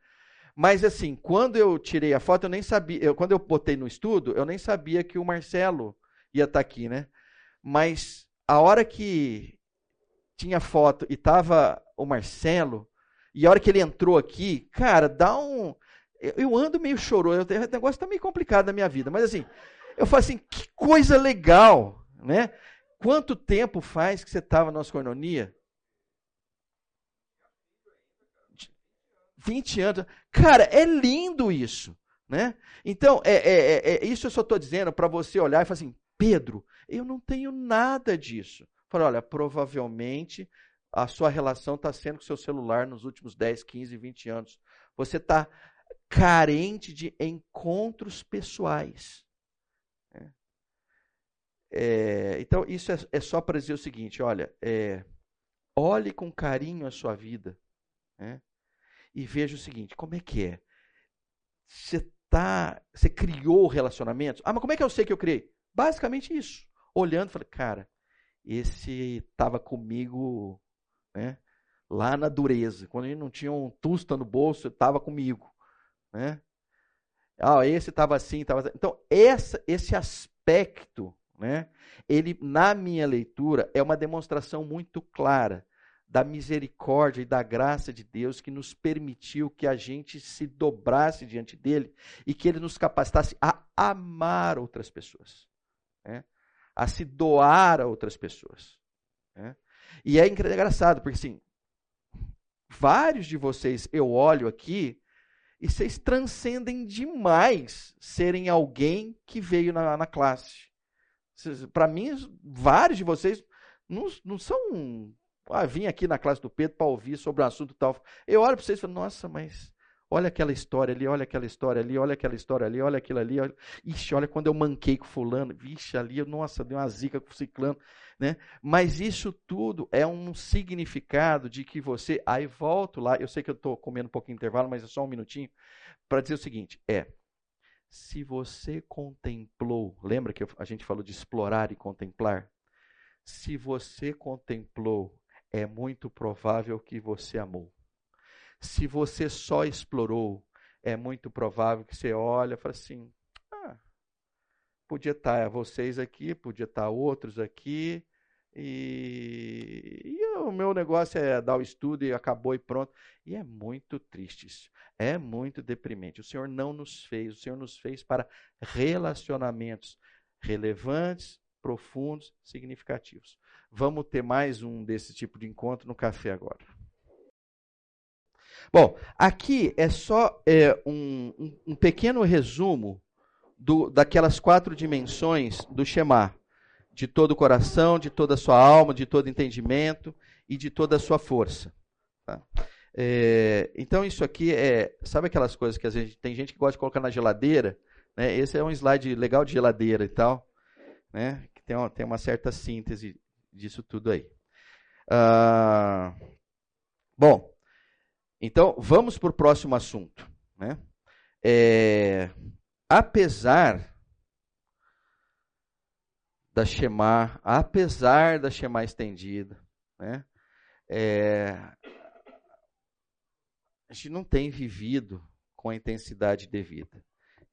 Mas assim, quando eu tirei a foto, eu nem sabia, eu, quando eu botei no estudo, eu nem sabia que o Marcelo ia estar tá aqui, né? Mas a hora que tinha foto e tava o Marcelo, e a hora que ele entrou aqui, cara, dá um eu, ando meio chorou, o negócio tá meio complicado na minha vida, mas assim, eu falo assim, que coisa legal, né? Quanto tempo faz que você estava na nossa coinonia? 20 anos. Cara, é lindo isso. Né? Então, é, é, é, é isso eu só estou dizendo para você olhar e falar assim: Pedro, eu não tenho nada disso. Fala, olha, provavelmente a sua relação está sendo com seu celular nos últimos 10, 15, 20 anos. Você está carente de encontros pessoais. Né? É, então, isso é, é só para dizer o seguinte: olha, é, olhe com carinho a sua vida. Né? e veja o seguinte: como é que é? Você tá, você criou relacionamentos? Ah, mas como é que eu sei que eu criei? Basicamente isso. Olhando, falei, cara, esse estava comigo, né? Lá na dureza, quando ele não tinha um tusta no bolso, estava comigo, né? Ah, esse estava assim, estava assim. Então, essa, esse aspecto, né? Ele, na minha leitura, é uma demonstração muito clara da misericórdia e da graça de Deus que nos permitiu que a gente se dobrasse diante dele e que ele nos capacitasse a amar outras pessoas, né? a se doar a outras pessoas. Né? E é engraçado, porque assim, vários de vocês eu olho aqui e vocês transcendem demais serem alguém que veio na, na classe. Para mim, vários de vocês não, não são. Ah, vim aqui na classe do Pedro para ouvir sobre um assunto tal. Eu olho para vocês e falo, nossa, mas olha aquela história ali, olha aquela história ali, olha aquela história ali, olha aquilo ali. Olha... Ixi, olha quando eu manquei com fulano, vixe, ali, nossa, deu uma zica com o ciclano. Né? Mas isso tudo é um significado de que você. Aí volto lá, eu sei que eu estou comendo um pouquinho de intervalo, mas é só um minutinho, para dizer o seguinte: é. Se você contemplou, lembra que a gente falou de explorar e contemplar? Se você contemplou, é muito provável que você amou. Se você só explorou, é muito provável que você olha e fala assim: ah, podia estar vocês aqui, podia estar outros aqui, e, e, o meu negócio é dar o estudo e acabou e pronto. E é muito triste isso. É muito deprimente. O Senhor não nos fez, o Senhor nos fez para relacionamentos relevantes, profundos, significativos. Vamos ter mais um desse tipo de encontro no café agora. Bom, aqui é só é, um, um, pequeno resumo do, daquelas quatro dimensões do Shema de todo o coração, de toda a sua alma, de todo entendimento e de toda a sua força. Tá? É, então isso aqui é, sabe aquelas coisas que a gente tem gente que gosta de colocar na geladeira, né? Esse é um slide legal de geladeira e tal, né? Que tem uma, tem uma certa síntese disso tudo aí. Ah, bom, então vamos para o próximo assunto, né? É, apesar da Shema, apesar da Shema estendida, né? É, a gente não tem vivido com a intensidade devida.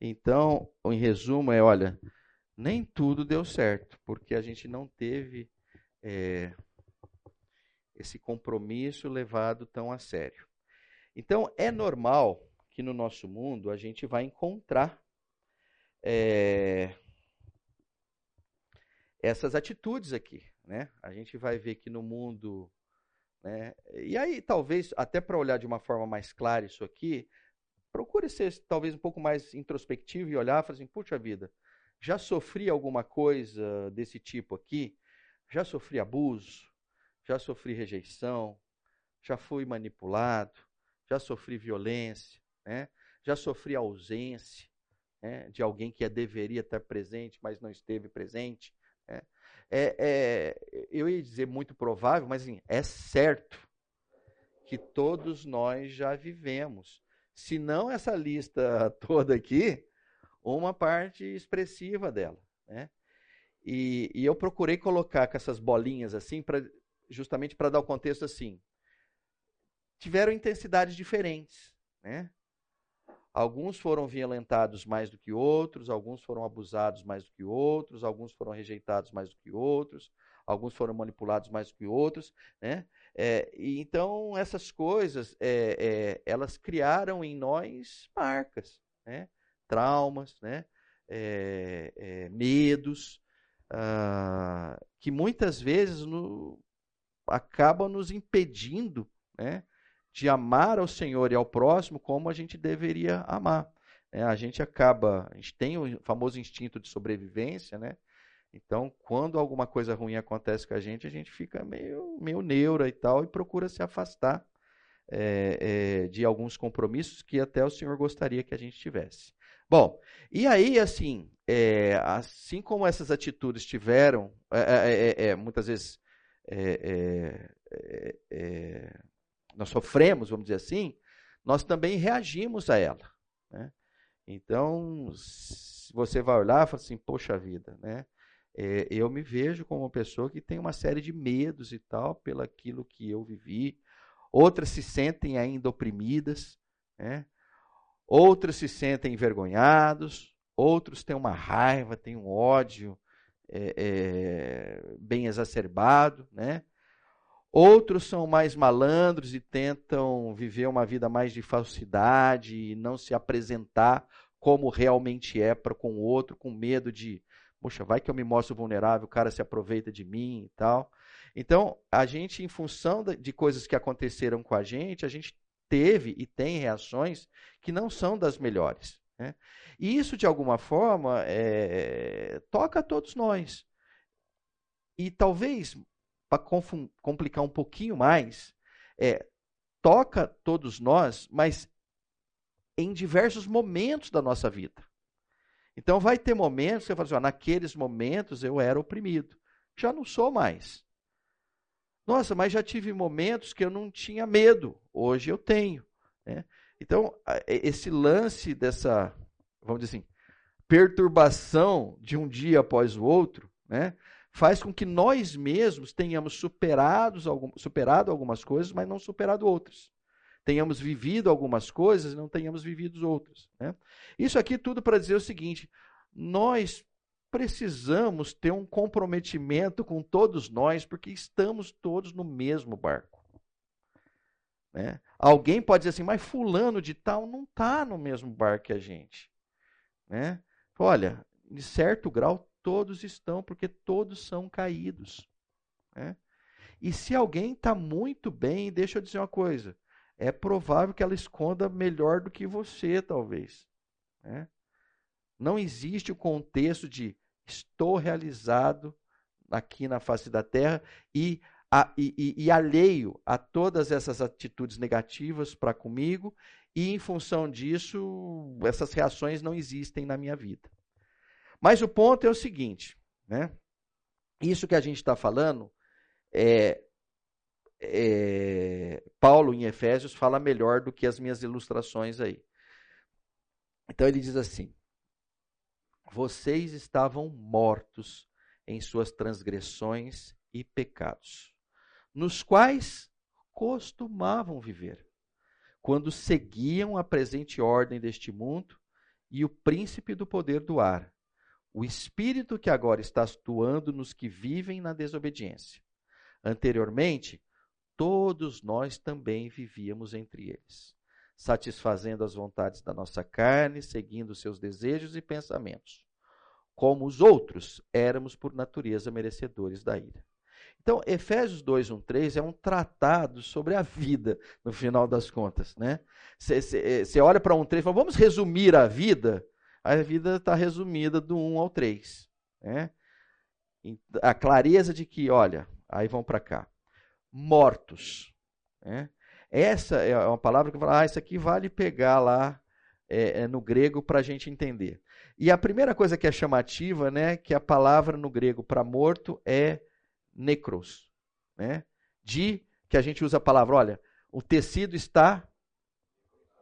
Então, em resumo, é: olha, nem tudo deu certo, porque a gente não teve é, esse compromisso levado tão a sério. Então, é normal que no nosso mundo a gente vai encontrar é, essas atitudes aqui. Né? A gente vai ver que no mundo. Né? E aí, talvez, até para olhar de uma forma mais clara isso aqui, procure ser talvez um pouco mais introspectivo e olhar e falar assim: puxa vida, já sofri alguma coisa desse tipo aqui? Já sofri abuso? Já sofri rejeição? Já fui manipulado? Já sofri violência? Né? Já sofri ausência né? de alguém que deveria estar presente, mas não esteve presente? É, é, é, eu ia dizer muito provável, mas assim, é certo que todos nós já vivemos. Se não essa lista toda aqui, uma parte expressiva dela. Né? E, e eu procurei colocar com essas bolinhas assim, pra, justamente para dar o contexto assim. Tiveram intensidades diferentes. Né? Alguns foram violentados mais do que outros, alguns foram abusados mais do que outros, alguns foram rejeitados mais do que outros, alguns foram manipulados mais do que outros, né? É, e então essas coisas, é, é, elas criaram em nós marcas, né? Traumas, né? É, é, medos, ah, que muitas vezes no, acabam nos impedindo, né? De amar ao Senhor e ao próximo como a gente deveria amar. É, a gente acaba, a gente tem o famoso instinto de sobrevivência, né? Então, quando alguma coisa ruim acontece com a gente, a gente fica meio, meio neura e tal e procura se afastar é, é, de alguns compromissos que até o Senhor gostaria que a gente tivesse. Bom, e aí, assim, é, assim como essas atitudes tiveram, muitas vezes nós sofremos, vamos dizer assim, nós também reagimos a ela. Né? Então, se você vai olhar e fala assim, poxa vida, né? É, eu me vejo como uma pessoa que tem uma série de medos e tal, pelo aquilo que eu vivi. Outras se sentem ainda oprimidas, né? outros se sentem envergonhados, outros têm uma raiva, têm um ódio é, é, bem exacerbado, né? Outros são mais malandros e tentam viver uma vida mais de falsidade e não se apresentar como realmente é para com o outro, com medo de, poxa, vai que eu me mostro vulnerável, o cara se aproveita de mim e tal. Então, a gente, em função de coisas que aconteceram com a gente, a gente teve e tem reações que não são das melhores. Né? E isso, de alguma forma, é, toca a todos nós. E talvez para complicar um pouquinho mais, é, toca todos nós, mas em diversos momentos da nossa vida. Então vai ter momentos que você fala assim, ó, naqueles momentos eu era oprimido. Já não sou mais. Nossa, mas já tive momentos que eu não tinha medo. Hoje eu tenho. Né? Então, esse lance dessa, vamos dizer assim, perturbação de um dia após o outro, né? Faz com que nós mesmos tenhamos superados, superado algumas coisas, mas não superado outras. Tenhamos vivido algumas coisas e não tenhamos vivido outras. Né? Isso aqui tudo para dizer o seguinte: nós precisamos ter um comprometimento com todos nós, porque estamos todos no mesmo barco. Né? Alguém pode dizer assim, mas fulano de tal não está no mesmo barco que a gente. Né? Olha, em certo grau todos estão, porque todos são caídos. Né? E se alguém está muito bem, deixa eu dizer uma coisa: é provável que ela esconda melhor do que você, talvez. Né? Não existe o contexto de estou realizado aqui na face da terra e, a, e, e, e alheio a todas essas atitudes negativas para comigo, e em função disso, essas reações não existem na minha vida. Mas o ponto é o seguinte, né? Isso que a gente está falando, é, é, Paulo em Efésios fala melhor do que as minhas ilustrações aí. Então ele diz assim: Vocês estavam mortos em suas transgressões e pecados, nos quais costumavam viver, quando seguiam a presente ordem deste mundo e o príncipe do poder do ar o espírito que agora está atuando nos que vivem na desobediência. Anteriormente, todos nós também vivíamos entre eles, satisfazendo as vontades da nossa carne, seguindo seus desejos e pensamentos. Como os outros, éramos por natureza merecedores da ira. Então, Efésios 2, 1, 3 é um tratado sobre a vida, no final das contas. Você né? olha para um 3 e fala, vamos resumir a vida? A vida está resumida do 1 ao 3. Né? A clareza de que, olha, aí vão para cá. Mortos. Né? Essa é uma palavra que fala, ah, isso aqui vale pegar lá é, é no grego para a gente entender. E a primeira coisa que é chamativa, né, que a palavra no grego para morto é necros, né? De que a gente usa a palavra, olha, o tecido está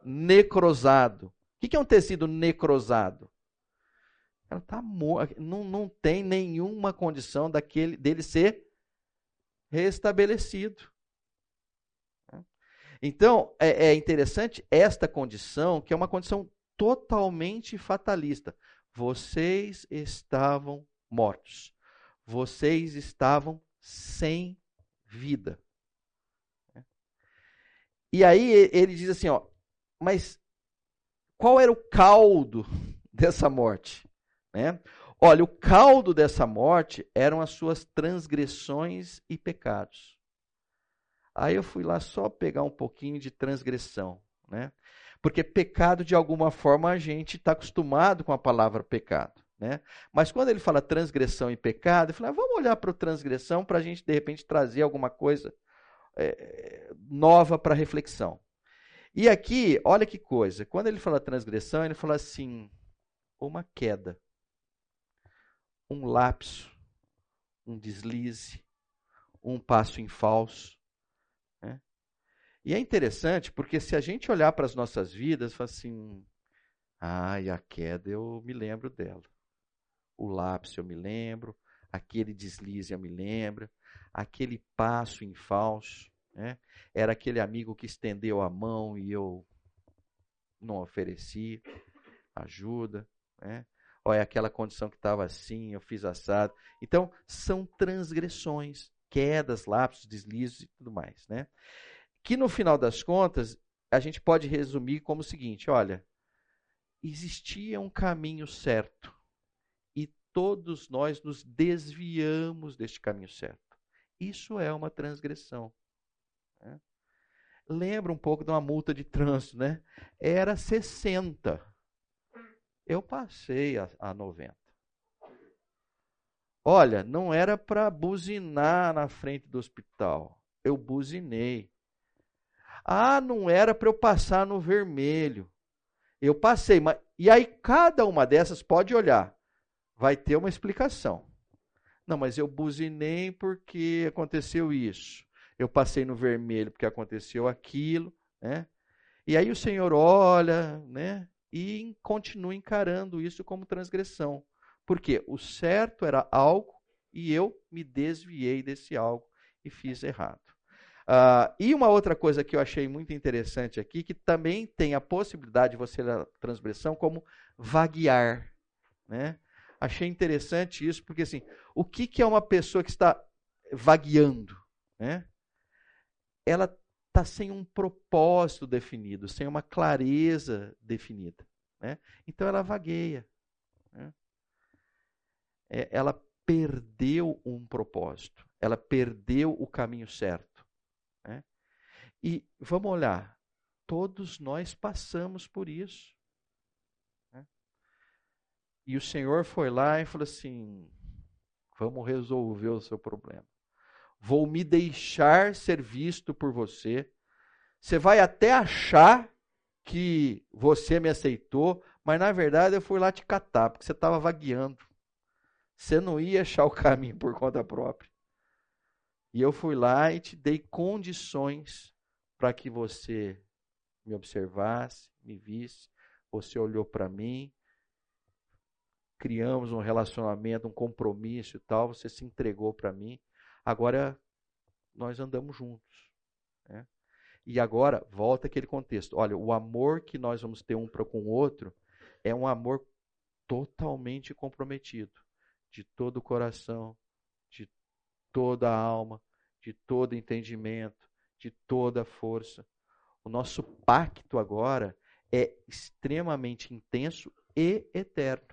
necrosado. O que é um tecido necrosado? Ela tá não, não tem nenhuma condição daquele, dele ser restabelecido. Então, é, é interessante esta condição, que é uma condição totalmente fatalista. Vocês estavam mortos. Vocês estavam sem vida. E aí ele diz assim, ó, mas qual era o caldo dessa morte? Né? Olha, o caldo dessa morte eram as suas transgressões e pecados. Aí eu fui lá só pegar um pouquinho de transgressão, né? Porque pecado, de alguma forma, a gente está acostumado com a palavra pecado. Né? Mas quando ele fala transgressão e pecado, eu falei, ah, vamos olhar para a transgressão para a gente, de repente, trazer alguma coisa é, nova para reflexão. E aqui, olha que coisa, quando ele fala transgressão, ele fala assim, uma queda, um lapso, um deslize, um passo em falso. Né? E é interessante porque se a gente olhar para as nossas vidas, fala assim: ai, a queda eu me lembro dela. O lápis eu me lembro, aquele deslize eu me lembro, aquele passo em falso, né? Era aquele amigo que estendeu a mão e eu não ofereci ajuda, né? Ou é aquela condição que estava assim, eu fiz assado. Então, são transgressões, quedas, lapsos, deslizes e tudo mais, né? Que no final das contas, a gente pode resumir como o seguinte: olha, existia um caminho certo e todos nós nos desviamos deste caminho certo. Isso é uma transgressão. Lembra um pouco de uma multa de trânsito, né? Era 60. Eu passei a, a 90. Olha, não era para buzinar na frente do hospital. Eu buzinei. Ah, não era para eu passar no vermelho. Eu passei, mas e aí cada uma dessas pode olhar, vai ter uma explicação. Não, mas eu buzinei porque aconteceu isso. Eu passei no vermelho porque aconteceu aquilo, né? E aí o Senhor olha, né? E continua encarando isso como transgressão. Porque o certo era algo e eu me desviei desse algo e fiz errado. Uh, e uma outra coisa que eu achei muito interessante aqui, que também tem a possibilidade de você a transgressão como vaguear. Né? Achei interessante isso, porque assim, o que, que é uma pessoa que está vagueando? Né? Ela está sem um propósito definido, sem uma clareza definida. Né? Então ela vagueia. Né? É, ela perdeu um propósito, ela perdeu o caminho certo. Né? E vamos olhar, todos nós passamos por isso. Né? E o Senhor foi lá e falou assim: vamos resolver o seu problema. Vou me deixar ser visto por você. Você vai até achar que você me aceitou, mas na verdade eu fui lá te catar, porque você estava vagueando. Você não ia achar o caminho por conta própria. E eu fui lá e te dei condições para que você me observasse, me visse. Você olhou para mim, criamos um relacionamento, um compromisso e tal. Você se entregou para mim. Agora nós andamos juntos. Né? E agora volta aquele contexto. Olha, o amor que nós vamos ter um para com o outro é um amor totalmente comprometido, de todo o coração, toda a alma, de todo entendimento, de toda a força. O nosso pacto agora é extremamente intenso e eterno.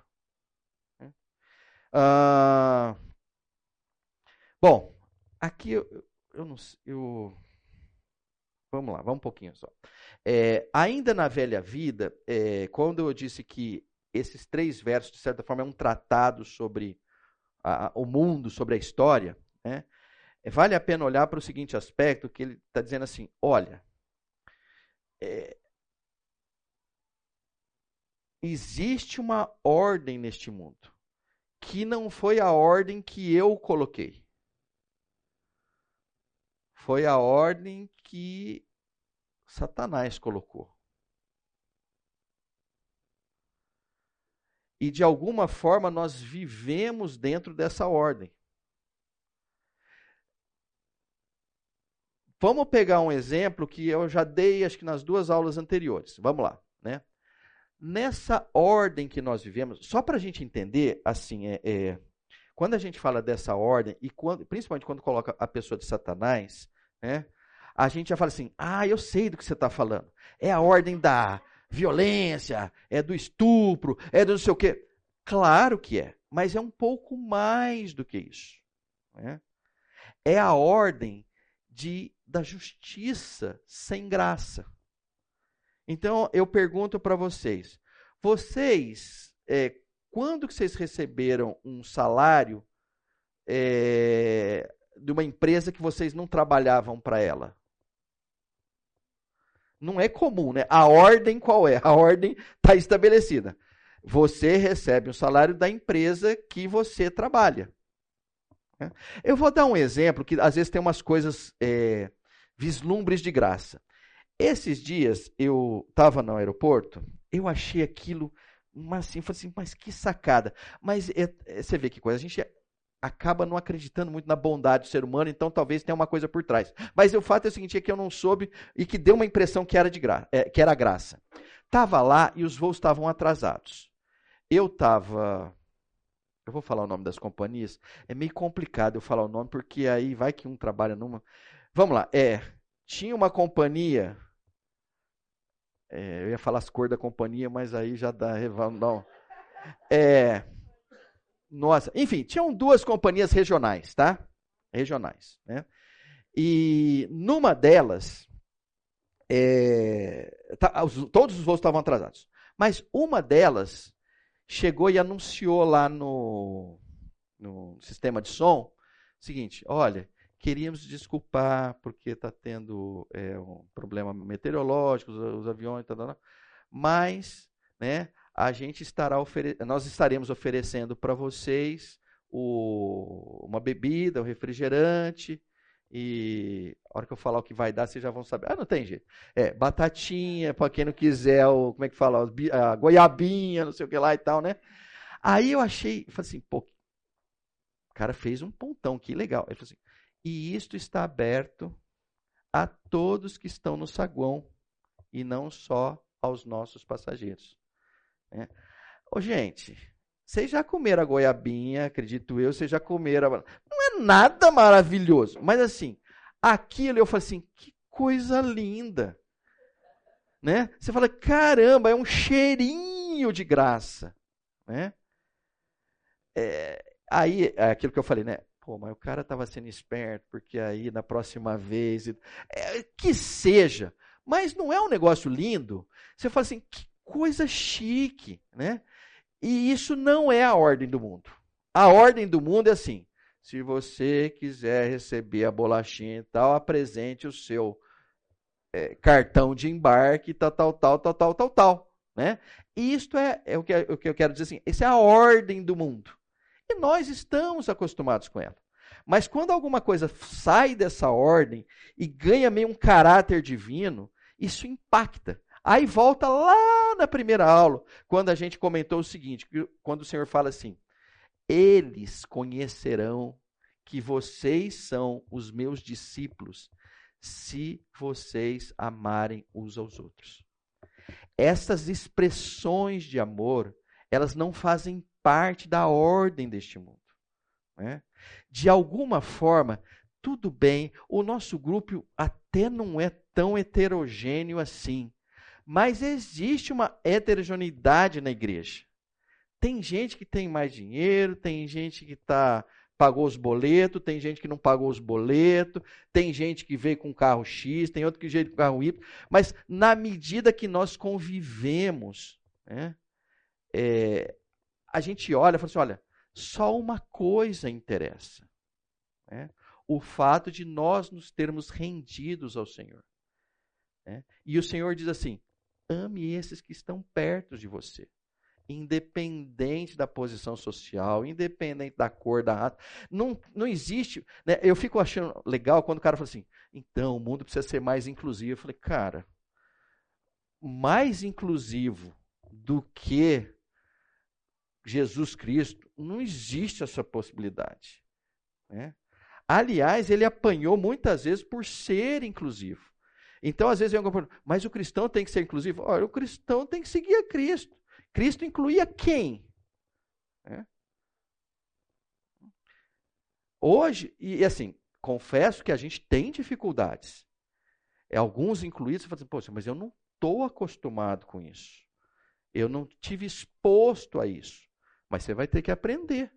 Ah, bom, aqui eu, eu não eu vamos lá, vamos um pouquinho só. É, ainda na velha vida, é, quando eu disse que esses três versos de certa forma é um tratado sobre a, o mundo, sobre a história, né? Vale a pena olhar para o seguinte aspecto, que ele está dizendo assim, olha, é, existe uma ordem neste mundo, que não foi a ordem que eu coloquei. Foi a ordem que Satanás colocou. E de alguma forma nós vivemos dentro dessa ordem. Vamos pegar um exemplo que eu já dei, acho que nas duas aulas anteriores. Vamos lá, né? Nessa ordem que nós vivemos, só para a gente entender, assim, é, é, quando a gente fala dessa ordem, e quando, principalmente quando coloca a pessoa de Satanás, né, a gente já fala assim: ah, eu sei do que você está falando. É a ordem da violência, é do estupro, é do não sei o quê. Claro que é, mas é um pouco mais do que isso. Né? É a ordem de da justiça sem graça. Então eu pergunto para vocês: vocês, é, quando que vocês receberam um salário é, de uma empresa que vocês não trabalhavam para ela? Não é comum, né? A ordem qual é? A ordem está estabelecida. Você recebe um salário da empresa que você trabalha. Eu vou dar um exemplo que às vezes tem umas coisas é, vislumbres de graça. Esses dias eu estava no aeroporto, eu achei aquilo, mas assim, falei assim, mas que sacada. Mas é, é, você vê que coisa, a gente acaba não acreditando muito na bondade do ser humano, então talvez tenha uma coisa por trás. Mas o fato é o seguinte, é que eu não soube e que deu uma impressão que era de gra é, que era graça. Tava lá e os voos estavam atrasados. Eu estava eu vou falar o nome das companhias. É meio complicado eu falar o nome, porque aí vai que um trabalha numa. Vamos lá. É, tinha uma companhia. É, eu ia falar as cores da companhia, mas aí já dá. Não. É, nossa, enfim, tinham duas companhias regionais, tá? Regionais, né? E numa delas, é, tá, os, todos os voos estavam atrasados. Mas uma delas chegou e anunciou lá no, no sistema de som seguinte: olha, queríamos desculpar porque está tendo é, um problema meteorológico, os, os aviões, tá, tá, tá, mas né, a gente estará nós estaremos oferecendo para vocês o, uma bebida, um refrigerante, e a hora que eu falar o que vai dar, vocês já vão saber. Ah, não tem jeito. É, batatinha, para quem não quiser, o, como é que fala? A goiabinha, não sei o que lá e tal, né? Aí eu achei, falei assim, pô, o cara fez um pontão, que legal. Ele falou assim, e isto está aberto a todos que estão no saguão e não só aos nossos passageiros. Né? Ô, gente, vocês já comeram a goiabinha, acredito eu, vocês já comeram. Não é nada maravilhoso, mas assim, aquilo eu falei assim, que coisa linda. Né? Você fala, caramba, é um cheirinho de graça. Né? É, aí, é aquilo que eu falei, né? Pô, mas o cara estava sendo esperto, porque aí na próxima vez. É, que seja. Mas não é um negócio lindo? Você fala assim, que coisa chique, né? E isso não é a ordem do mundo. A ordem do mundo é assim: se você quiser receber a bolachinha e tal, apresente o seu é, cartão de embarque, tal, tal, tal, tal, tal, tal, tal. Né? E isto é, é o, que, o que eu quero dizer assim: essa é a ordem do mundo. E nós estamos acostumados com ela. Mas quando alguma coisa sai dessa ordem e ganha meio um caráter divino, isso impacta. Aí volta lá na primeira aula, quando a gente comentou o seguinte, quando o Senhor fala assim: "Eles conhecerão que vocês são os meus discípulos, se vocês amarem uns aos outros." Essas expressões de amor, elas não fazem parte da ordem deste mundo. Né? De alguma forma, tudo bem, o nosso grupo até não é tão heterogêneo assim. Mas existe uma heterogeneidade na igreja. Tem gente que tem mais dinheiro, tem gente que tá, pagou os boletos, tem gente que não pagou os boletos, tem gente que veio com carro X, tem outro que veio com carro Y. Mas na medida que nós convivemos, né, é, a gente olha e fala assim: olha, só uma coisa interessa. Né, o fato de nós nos termos rendidos ao Senhor. Né? E o Senhor diz assim: Ame esses que estão perto de você. Independente da posição social, independente da cor, da raça. Não, não existe. Né? Eu fico achando legal quando o cara fala assim: então, o mundo precisa ser mais inclusivo. Eu falei, cara, mais inclusivo do que Jesus Cristo, não existe essa possibilidade. Né? Aliás, ele apanhou muitas vezes por ser inclusivo. Então, às vezes, vem alguém mas o cristão tem que ser inclusivo? Olha, o cristão tem que seguir a Cristo. Cristo incluía quem? É. Hoje, e assim, confesso que a gente tem dificuldades. É, alguns incluídos, você fala assim, poxa, mas eu não estou acostumado com isso. Eu não tive exposto a isso. Mas você vai ter que aprender.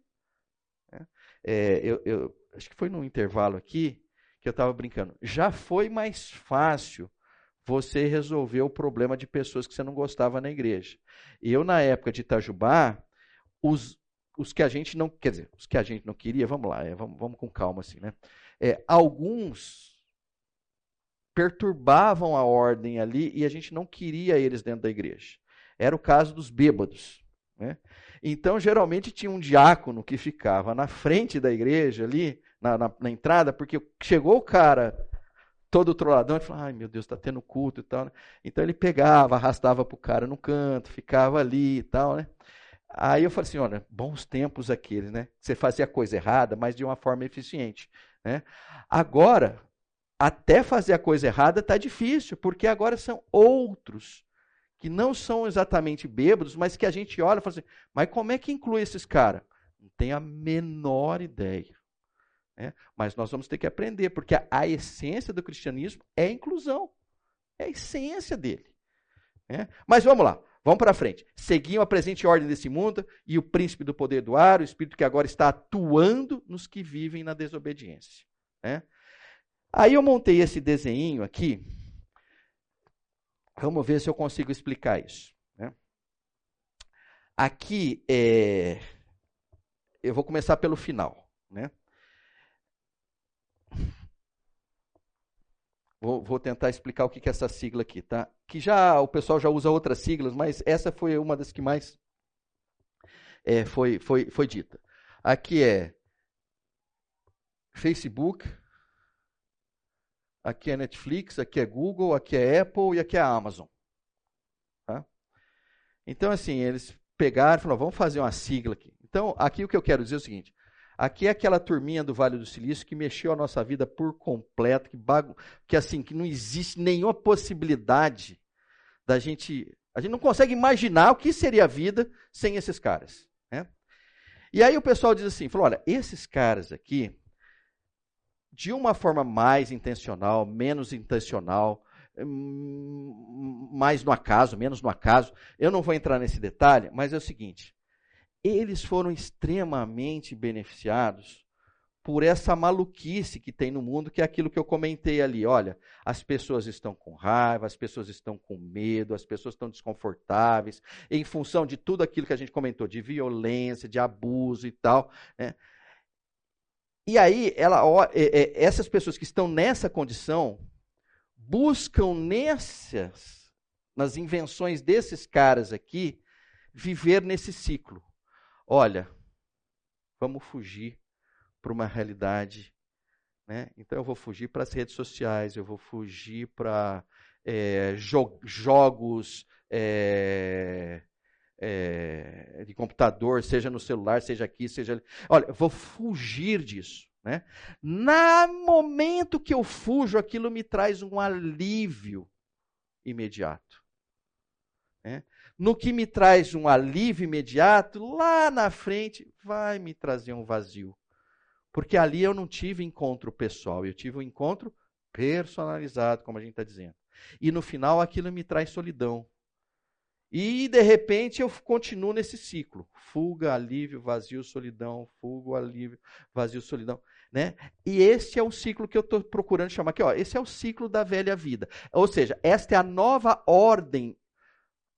É, é eu, eu, acho que foi num intervalo aqui, que eu estava brincando. Já foi mais fácil você resolver o problema de pessoas que você não gostava na igreja. Eu, na época de Itajubá, os, os que a gente não. Quer dizer, os que a gente não queria, vamos lá, é, vamos, vamos com calma assim, né? É, alguns perturbavam a ordem ali e a gente não queria eles dentro da igreja. Era o caso dos bêbados. Né? Então, geralmente tinha um diácono que ficava na frente da igreja ali, na, na, na entrada, porque chegou o cara todo trolladão, ele falou, ai meu Deus, está tendo culto e tal. Né? Então ele pegava, arrastava para o cara no canto, ficava ali e tal, né? Aí eu falei assim, olha, bons tempos aqueles, né? Você fazia a coisa errada, mas de uma forma eficiente, né? Agora, até fazer a coisa errada está difícil, porque agora são outros que não são exatamente bêbados, mas que a gente olha e fala assim, mas como é que inclui esses caras? Não tem a menor ideia. Né? Mas nós vamos ter que aprender, porque a, a essência do cristianismo é a inclusão. É a essência dele. Né? Mas vamos lá, vamos para frente. Seguiam a presente ordem desse mundo e o príncipe do poder do ar, o espírito que agora está atuando nos que vivem na desobediência. Né? Aí eu montei esse desenho aqui. Vamos ver se eu consigo explicar isso. Né? Aqui é. Eu vou começar pelo final. Né? Vou, vou, tentar explicar o que é essa sigla aqui, tá? Que já o pessoal já usa outras siglas, mas essa foi uma das que mais é, foi, foi, foi dita. Aqui é Facebook, aqui é Netflix, aqui é Google, aqui é Apple e aqui é Amazon. Tá? Então, assim, eles pegaram e falaram, vamos fazer uma sigla aqui. Então, aqui o que eu quero dizer é o seguinte, Aqui é aquela turminha do Vale do Silício que mexeu a nossa vida por completo, que, bagu... que assim, que não existe nenhuma possibilidade da gente. A gente não consegue imaginar o que seria a vida sem esses caras. Né? E aí o pessoal diz assim: falou, olha, esses caras aqui, de uma forma mais intencional, menos intencional, hum, mais no acaso, menos no acaso, eu não vou entrar nesse detalhe, mas é o seguinte: eles foram extremamente beneficiados por essa maluquice que tem no mundo, que é aquilo que eu comentei ali. Olha, as pessoas estão com raiva, as pessoas estão com medo, as pessoas estão desconfortáveis, em função de tudo aquilo que a gente comentou, de violência, de abuso e tal. Né? E aí, ela, é, é, essas pessoas que estão nessa condição buscam nessas, nas invenções desses caras aqui, viver nesse ciclo. Olha, vamos fugir para uma realidade. Né? Então eu vou fugir para as redes sociais, eu vou fugir para é, jo jogos é, é, de computador, seja no celular, seja aqui, seja ali. Olha, eu vou fugir disso. Né? Na momento que eu fujo, aquilo me traz um alívio imediato. Né? no que me traz um alívio imediato, lá na frente vai me trazer um vazio. Porque ali eu não tive encontro pessoal, eu tive um encontro personalizado, como a gente está dizendo. E no final aquilo me traz solidão. E de repente eu continuo nesse ciclo: fuga, alívio, vazio, solidão, fuga, alívio, vazio, solidão. Né? E esse é o ciclo que eu estou procurando chamar aqui. Ó, esse é o ciclo da velha vida. Ou seja, esta é a nova ordem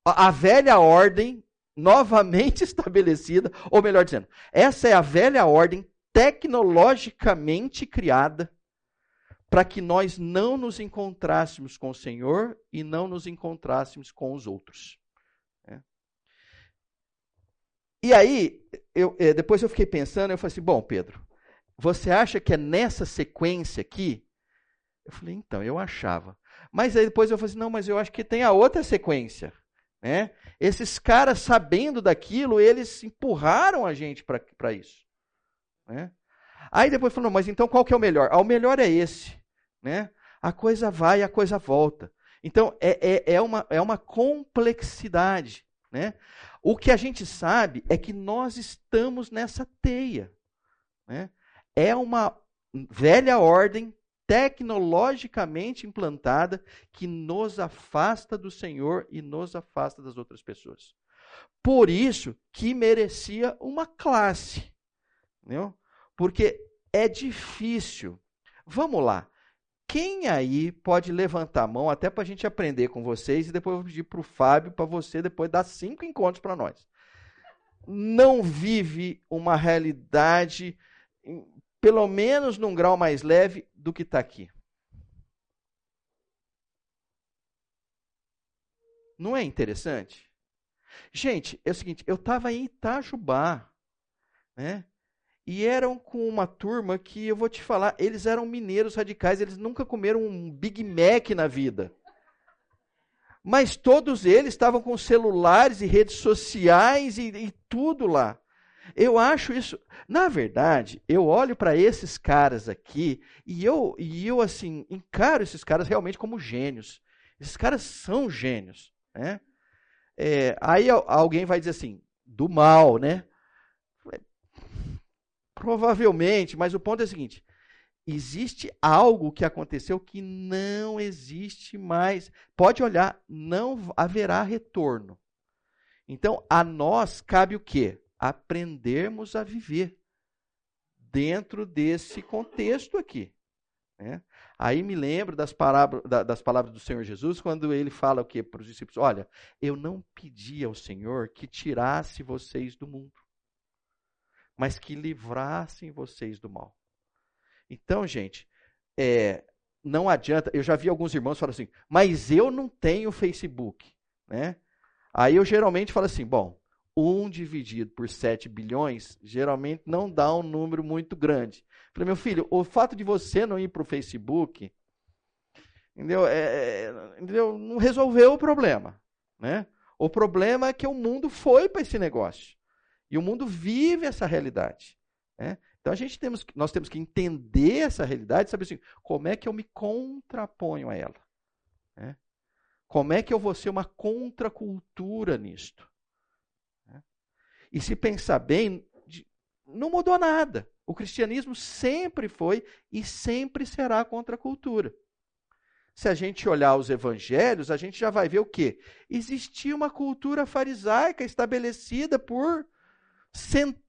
a velha ordem novamente estabelecida, ou melhor dizendo, essa é a velha ordem tecnologicamente criada para que nós não nos encontrássemos com o Senhor e não nos encontrássemos com os outros. É. E aí, eu, é, depois eu fiquei pensando, eu falei assim, bom, Pedro, você acha que é nessa sequência aqui? Eu falei, então, eu achava. Mas aí depois eu falei assim, não, mas eu acho que tem a outra sequência. Né? Esses caras, sabendo daquilo, eles empurraram a gente para isso. Né? Aí depois falou, mas então qual que é o melhor? Ah, o melhor é esse. Né? A coisa vai a coisa volta. Então, é, é, é, uma, é uma complexidade. Né? O que a gente sabe é que nós estamos nessa teia. Né? É uma velha ordem tecnologicamente implantada que nos afasta do Senhor e nos afasta das outras pessoas. Por isso que merecia uma classe. Entendeu? Porque é difícil. Vamos lá. Quem aí pode levantar a mão até para a gente aprender com vocês e depois eu vou pedir para o Fábio para você depois dar cinco encontros para nós. Não vive uma realidade pelo menos num grau mais leve do que está aqui. Não é interessante? Gente, é o seguinte, eu estava em Itajubá, né? E eram com uma turma que eu vou te falar, eles eram mineiros radicais, eles nunca comeram um Big Mac na vida. Mas todos eles estavam com celulares e redes sociais e, e tudo lá. Eu acho isso. Na verdade, eu olho para esses caras aqui e eu, e eu assim encaro esses caras realmente como gênios. Esses caras são gênios, né? É, aí alguém vai dizer assim, do mal, né? Provavelmente, mas o ponto é o seguinte: existe algo que aconteceu que não existe mais. Pode olhar, não haverá retorno. Então, a nós cabe o quê? Aprendermos a viver dentro desse contexto aqui. Né? Aí me lembro das palavras, das palavras do Senhor Jesus, quando ele fala o quê para os discípulos? Olha, eu não pedi ao Senhor que tirasse vocês do mundo, mas que livrassem vocês do mal. Então, gente, é, não adianta. Eu já vi alguns irmãos falando assim, mas eu não tenho Facebook. Né? Aí eu geralmente falo assim: bom, 1 dividido por 7 bilhões geralmente não dá um número muito grande. Falei, meu filho, o fato de você não ir para o Facebook, entendeu? É, é, entendeu? Não resolveu o problema. Né? O problema é que o mundo foi para esse negócio. E o mundo vive essa realidade. Né? Então a gente temos, nós temos que entender essa realidade saber assim, como é que eu me contraponho a ela. Né? Como é que eu vou ser uma contracultura nisto? Né? E se pensar bem, não mudou nada. O cristianismo sempre foi e sempre será contracultura. Se a gente olhar os evangelhos, a gente já vai ver o quê? Existia uma cultura farisaica estabelecida por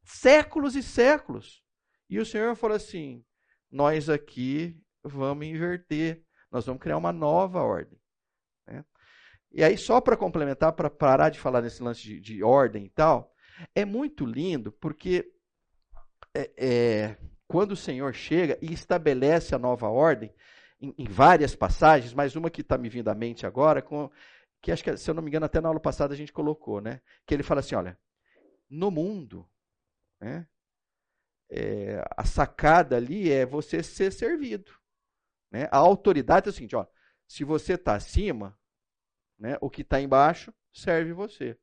séculos e séculos. E o Senhor falou assim: nós aqui vamos inverter, nós vamos criar uma nova ordem. Né? E aí, só para complementar, para parar de falar nesse lance de, de, ordem e tal, é muito lindo porque é, é, quando o Senhor chega e estabelece a nova ordem, em, em várias passagens, mas uma que está me vindo à mente agora, com, que acho que, se eu não me engano, até na aula passada a gente colocou, né? Que ele fala assim: olha, no mundo, né, é, a sacada ali é você ser servido. Né? A autoridade é o seguinte: ó, se você está acima, né, o que está embaixo serve você.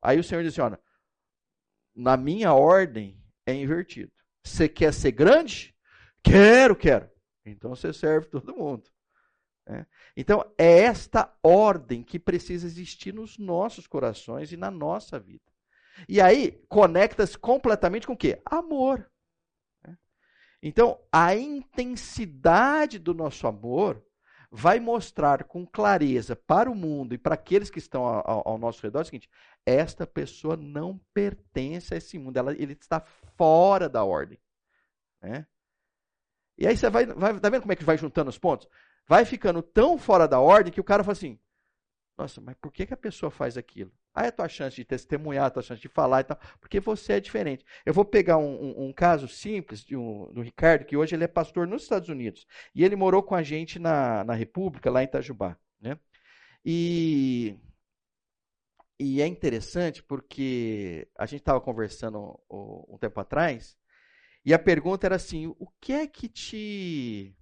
Aí o Senhor diz assim: olha, na minha ordem é invertido. Você quer ser grande? Quero, quero. Então você serve todo mundo. Né? Então é esta ordem que precisa existir nos nossos corações e na nossa vida. E aí conecta-se completamente com o quê? Amor. Né? Então, a intensidade do nosso amor vai mostrar com clareza para o mundo e para aqueles que estão ao, ao nosso redor o seguinte: esta pessoa não pertence a esse mundo, ela, ele está fora da ordem. Né? E aí você vai, vai, tá vendo como é que vai juntando os pontos? Vai ficando tão fora da ordem que o cara fala assim: nossa, mas por que, que a pessoa faz aquilo? Ah, é a tua chance de testemunhar, a tua chance de falar e tal, porque você é diferente. Eu vou pegar um, um, um caso simples de um, do Ricardo, que hoje ele é pastor nos Estados Unidos. E ele morou com a gente na, na República, lá em Itajubá. Né? E, e é interessante porque a gente estava conversando um tempo atrás, e a pergunta era assim: o que é que te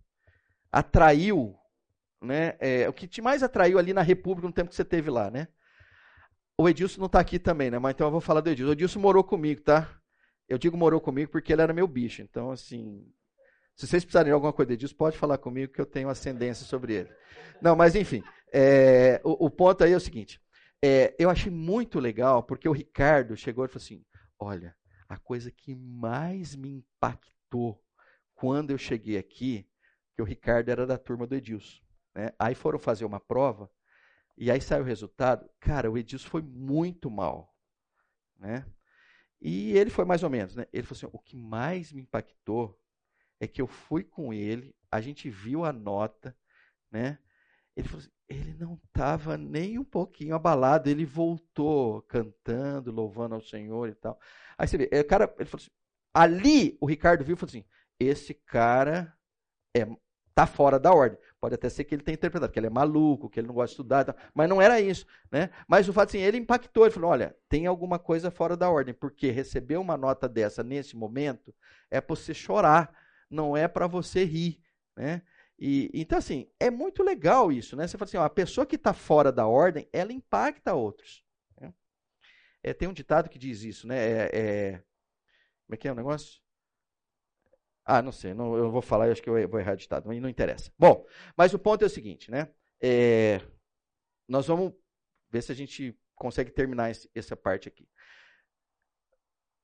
atraiu né? É, o que te mais atraiu ali na República no tempo que você teve lá, né? O Edilson não está aqui também, né? Mas então eu vou falar do Edilson. O Edilson morou comigo, tá? Eu digo morou comigo porque ele era meu bicho. Então, assim, se vocês precisarem de alguma coisa do Edilson, pode falar comigo que eu tenho ascendência sobre ele. Não, mas enfim, é, o, o, ponto aí é o seguinte. É, eu achei muito legal porque o Ricardo chegou e falou assim: olha, a coisa que mais me impactou quando eu cheguei aqui, que o Ricardo era da turma do Edilson. Né? Aí foram fazer uma prova, e aí saiu o resultado. Cara, o Edilson foi muito mal. Né? E ele foi mais ou menos. Né? Ele falou assim: o que mais me impactou é que eu fui com ele, a gente viu a nota, né? Ele falou assim, ele não estava nem um pouquinho abalado, ele voltou cantando, louvando ao Senhor e tal. Aí você vê, o cara, ele falou assim, ali o Ricardo viu e falou assim: esse cara é tá fora da ordem. Pode até ser que ele tenha interpretado, que ele é maluco, que ele não gosta de estudar, mas não era isso. Né? Mas o fato assim, ele impactou, ele falou: olha, tem alguma coisa fora da ordem, porque receber uma nota dessa nesse momento é para você chorar, não é para você rir. Né? E, então, assim, é muito legal isso. Né? Você fala assim: ó, a pessoa que está fora da ordem, ela impacta outros. Né? É, tem um ditado que diz isso, né? É, é, como é que é o negócio? Ah, não sei, não, eu vou falar, acho que eu vou errar de estado, mas não interessa. Bom, mas o ponto é o seguinte, né? É, nós vamos ver se a gente consegue terminar esse, essa parte aqui.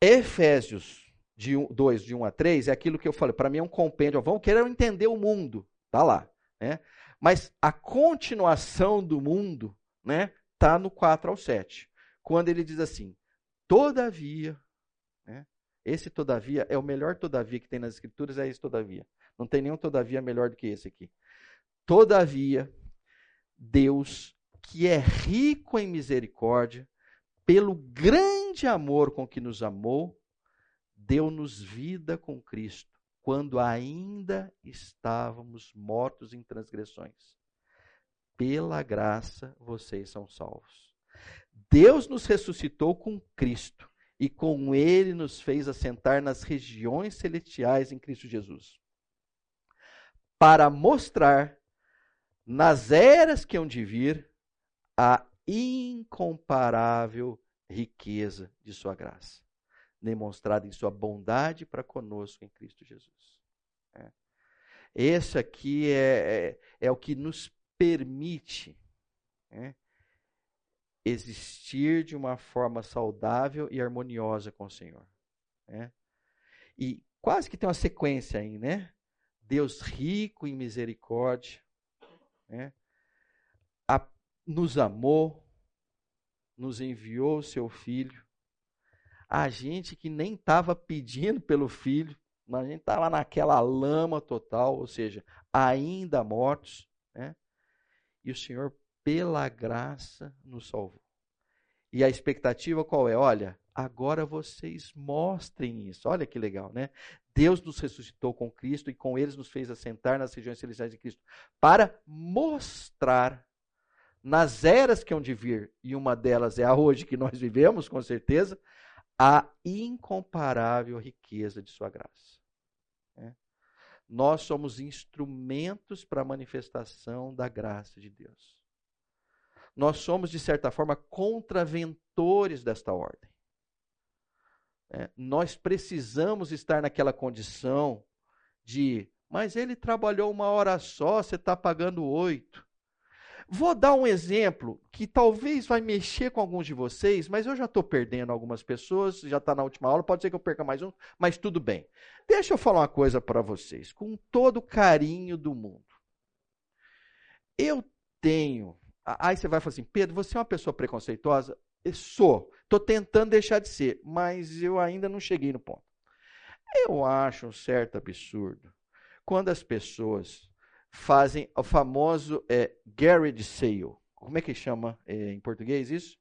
Efésios de 2, de 1 a 3, é aquilo que eu falei, para mim é um compêndio, vamos querer entender o mundo, tá lá, né? Mas a continuação do mundo, né, tá no 4 ao 7. Quando ele diz assim: "Todavia, esse todavia é o melhor todavia que tem nas escrituras, é esse todavia. Não tem nenhum todavia melhor do que esse aqui. Todavia, Deus, que é rico em misericórdia, pelo grande amor com que nos amou, deu-nos vida com Cristo, quando ainda estávamos mortos em transgressões. Pela graça vocês são salvos. Deus nos ressuscitou com Cristo e com ele nos fez assentar nas regiões celestiais em Cristo Jesus, para mostrar nas eras que hão de vir a incomparável riqueza de sua graça, demonstrada em sua bondade para conosco em Cristo Jesus. É. Esse aqui é, é, é, o que nos permite é, existir de uma forma saudável e harmoniosa com o Senhor. Né? E quase que tem uma sequência aí, né? Deus rico em misericórdia, né? A, nos amou, nos enviou o seu filho. A gente que nem estava pedindo pelo filho, mas a gente estava naquela lama total, ou seja, ainda mortos, né? E o Senhor pela graça nos salvou. E a expectativa qual é? Olha, agora vocês mostrem isso. Olha que legal, né? Deus nos ressuscitou com Cristo e com eles nos fez assentar nas regiões celestiais de Cristo para mostrar nas eras que hão de vir, e uma delas é a hoje que nós vivemos, com certeza, a incomparável riqueza de sua graça. É. Nós somos instrumentos para a manifestação da graça de Deus nós somos, de certa forma, contraventores desta ordem. É, nós precisamos estar naquela condição de, mas ele trabalhou uma hora só, você está pagando oito. Vou dar um exemplo que talvez vai mexer com alguns de vocês, mas eu já estou perdendo algumas pessoas, já está na última aula, pode ser que eu perca mais um, mas tudo bem. Deixa eu falar uma coisa para vocês, com todo o carinho do mundo. Eu tenho Aí você vai falar assim, Pedro, você é uma pessoa preconceituosa? Eu sou. Estou tentando deixar de ser, mas eu ainda não cheguei no ponto. Eu acho um certo absurdo quando as pessoas fazem o famoso é, garage sale. Como é que chama é, em português isso?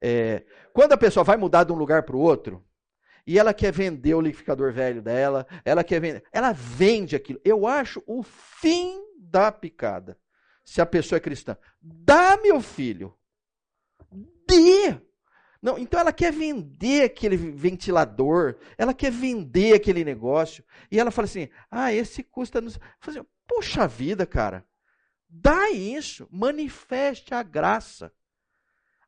É, quando a pessoa vai mudar de um lugar para o outro e ela quer vender o liquidificador velho dela, ela quer vender, ela vende aquilo. Eu acho o fim da picada se a pessoa é cristã. Dá, meu filho. Dê. Não, então ela quer vender aquele ventilador, ela quer vender aquele negócio, e ela fala assim: ah, esse custa. Nos... Assim, Poxa vida, cara, dá isso, manifeste a graça.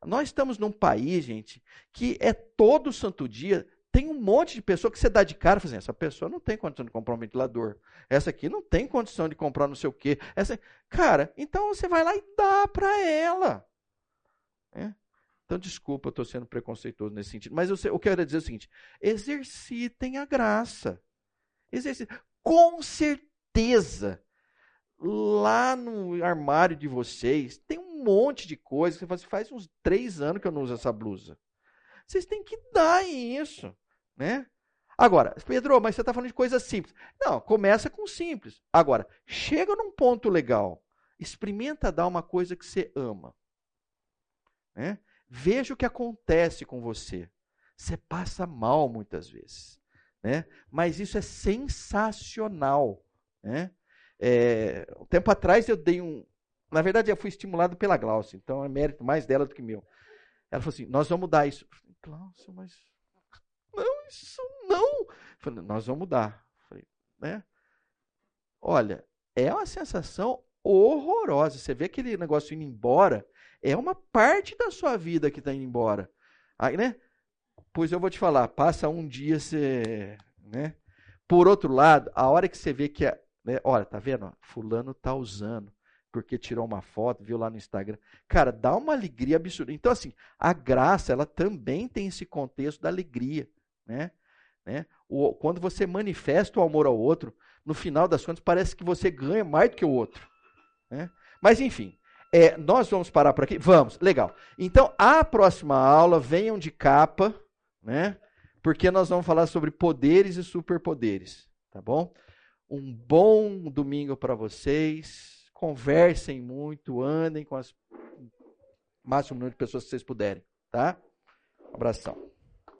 Nós estamos num país, gente, que é todo santo dia tem um monte de pessoa que você dá de cara, fazendo, assim, essa pessoa não tem condição de comprar um ventilador. Essa aqui não tem condição de comprar não sei o quê. Essa, cara, então você vai lá e dá para ela. É? Então, desculpa, eu estou sendo preconceituoso nesse sentido. Mas eu, sei, eu quero dizer o seguinte: exercitem a graça. Exercitem. Com certeza, lá no armário de vocês, tem um monte de coisa. Você faz, faz uns três anos que eu não uso essa blusa. Vocês têm que dar isso, né? Agora, Pedro, mas você está falando de coisas simples. Não, começa com simples. Agora, chega num ponto legal. Experimenta dar uma coisa que você ama. Né? Veja o que acontece com você. Você passa mal muitas vezes. Né? Mas isso é sensacional. Né? É, um tempo atrás eu dei um. Na verdade, eu fui estimulado pela Glaucia, então é mérito mais dela do que meu. Ela falou assim: nós vamos mudar isso. Glaucia, mas. Não, isso não. Falei, nós vamos mudar. Falei, né? Olha, é uma sensação horrorosa. Você vê aquele negócio indo embora, é uma parte da sua vida que está indo embora. Aí, né? Pois eu vou te falar, passa um dia você, né? Por outro lado, a hora que você vê que, é, né, olha, tá vendo? Fulano tá usando porque tirou uma foto, viu lá no Instagram. Cara, dá uma alegria absurda. Então assim, a graça, ela também tem esse contexto da alegria, né? né? O, quando você manifesta o amor ao outro, no final das contas parece que você ganha mais do que o outro, né? Mas enfim, é, nós vamos parar por aqui? Vamos, legal. Então, a próxima aula, venham de capa, né? Porque nós vamos falar sobre poderes e superpoderes, tá bom? Um bom domingo para vocês. Conversem muito, andem com as máximo número de pessoas que vocês puderem, tá? Um abração.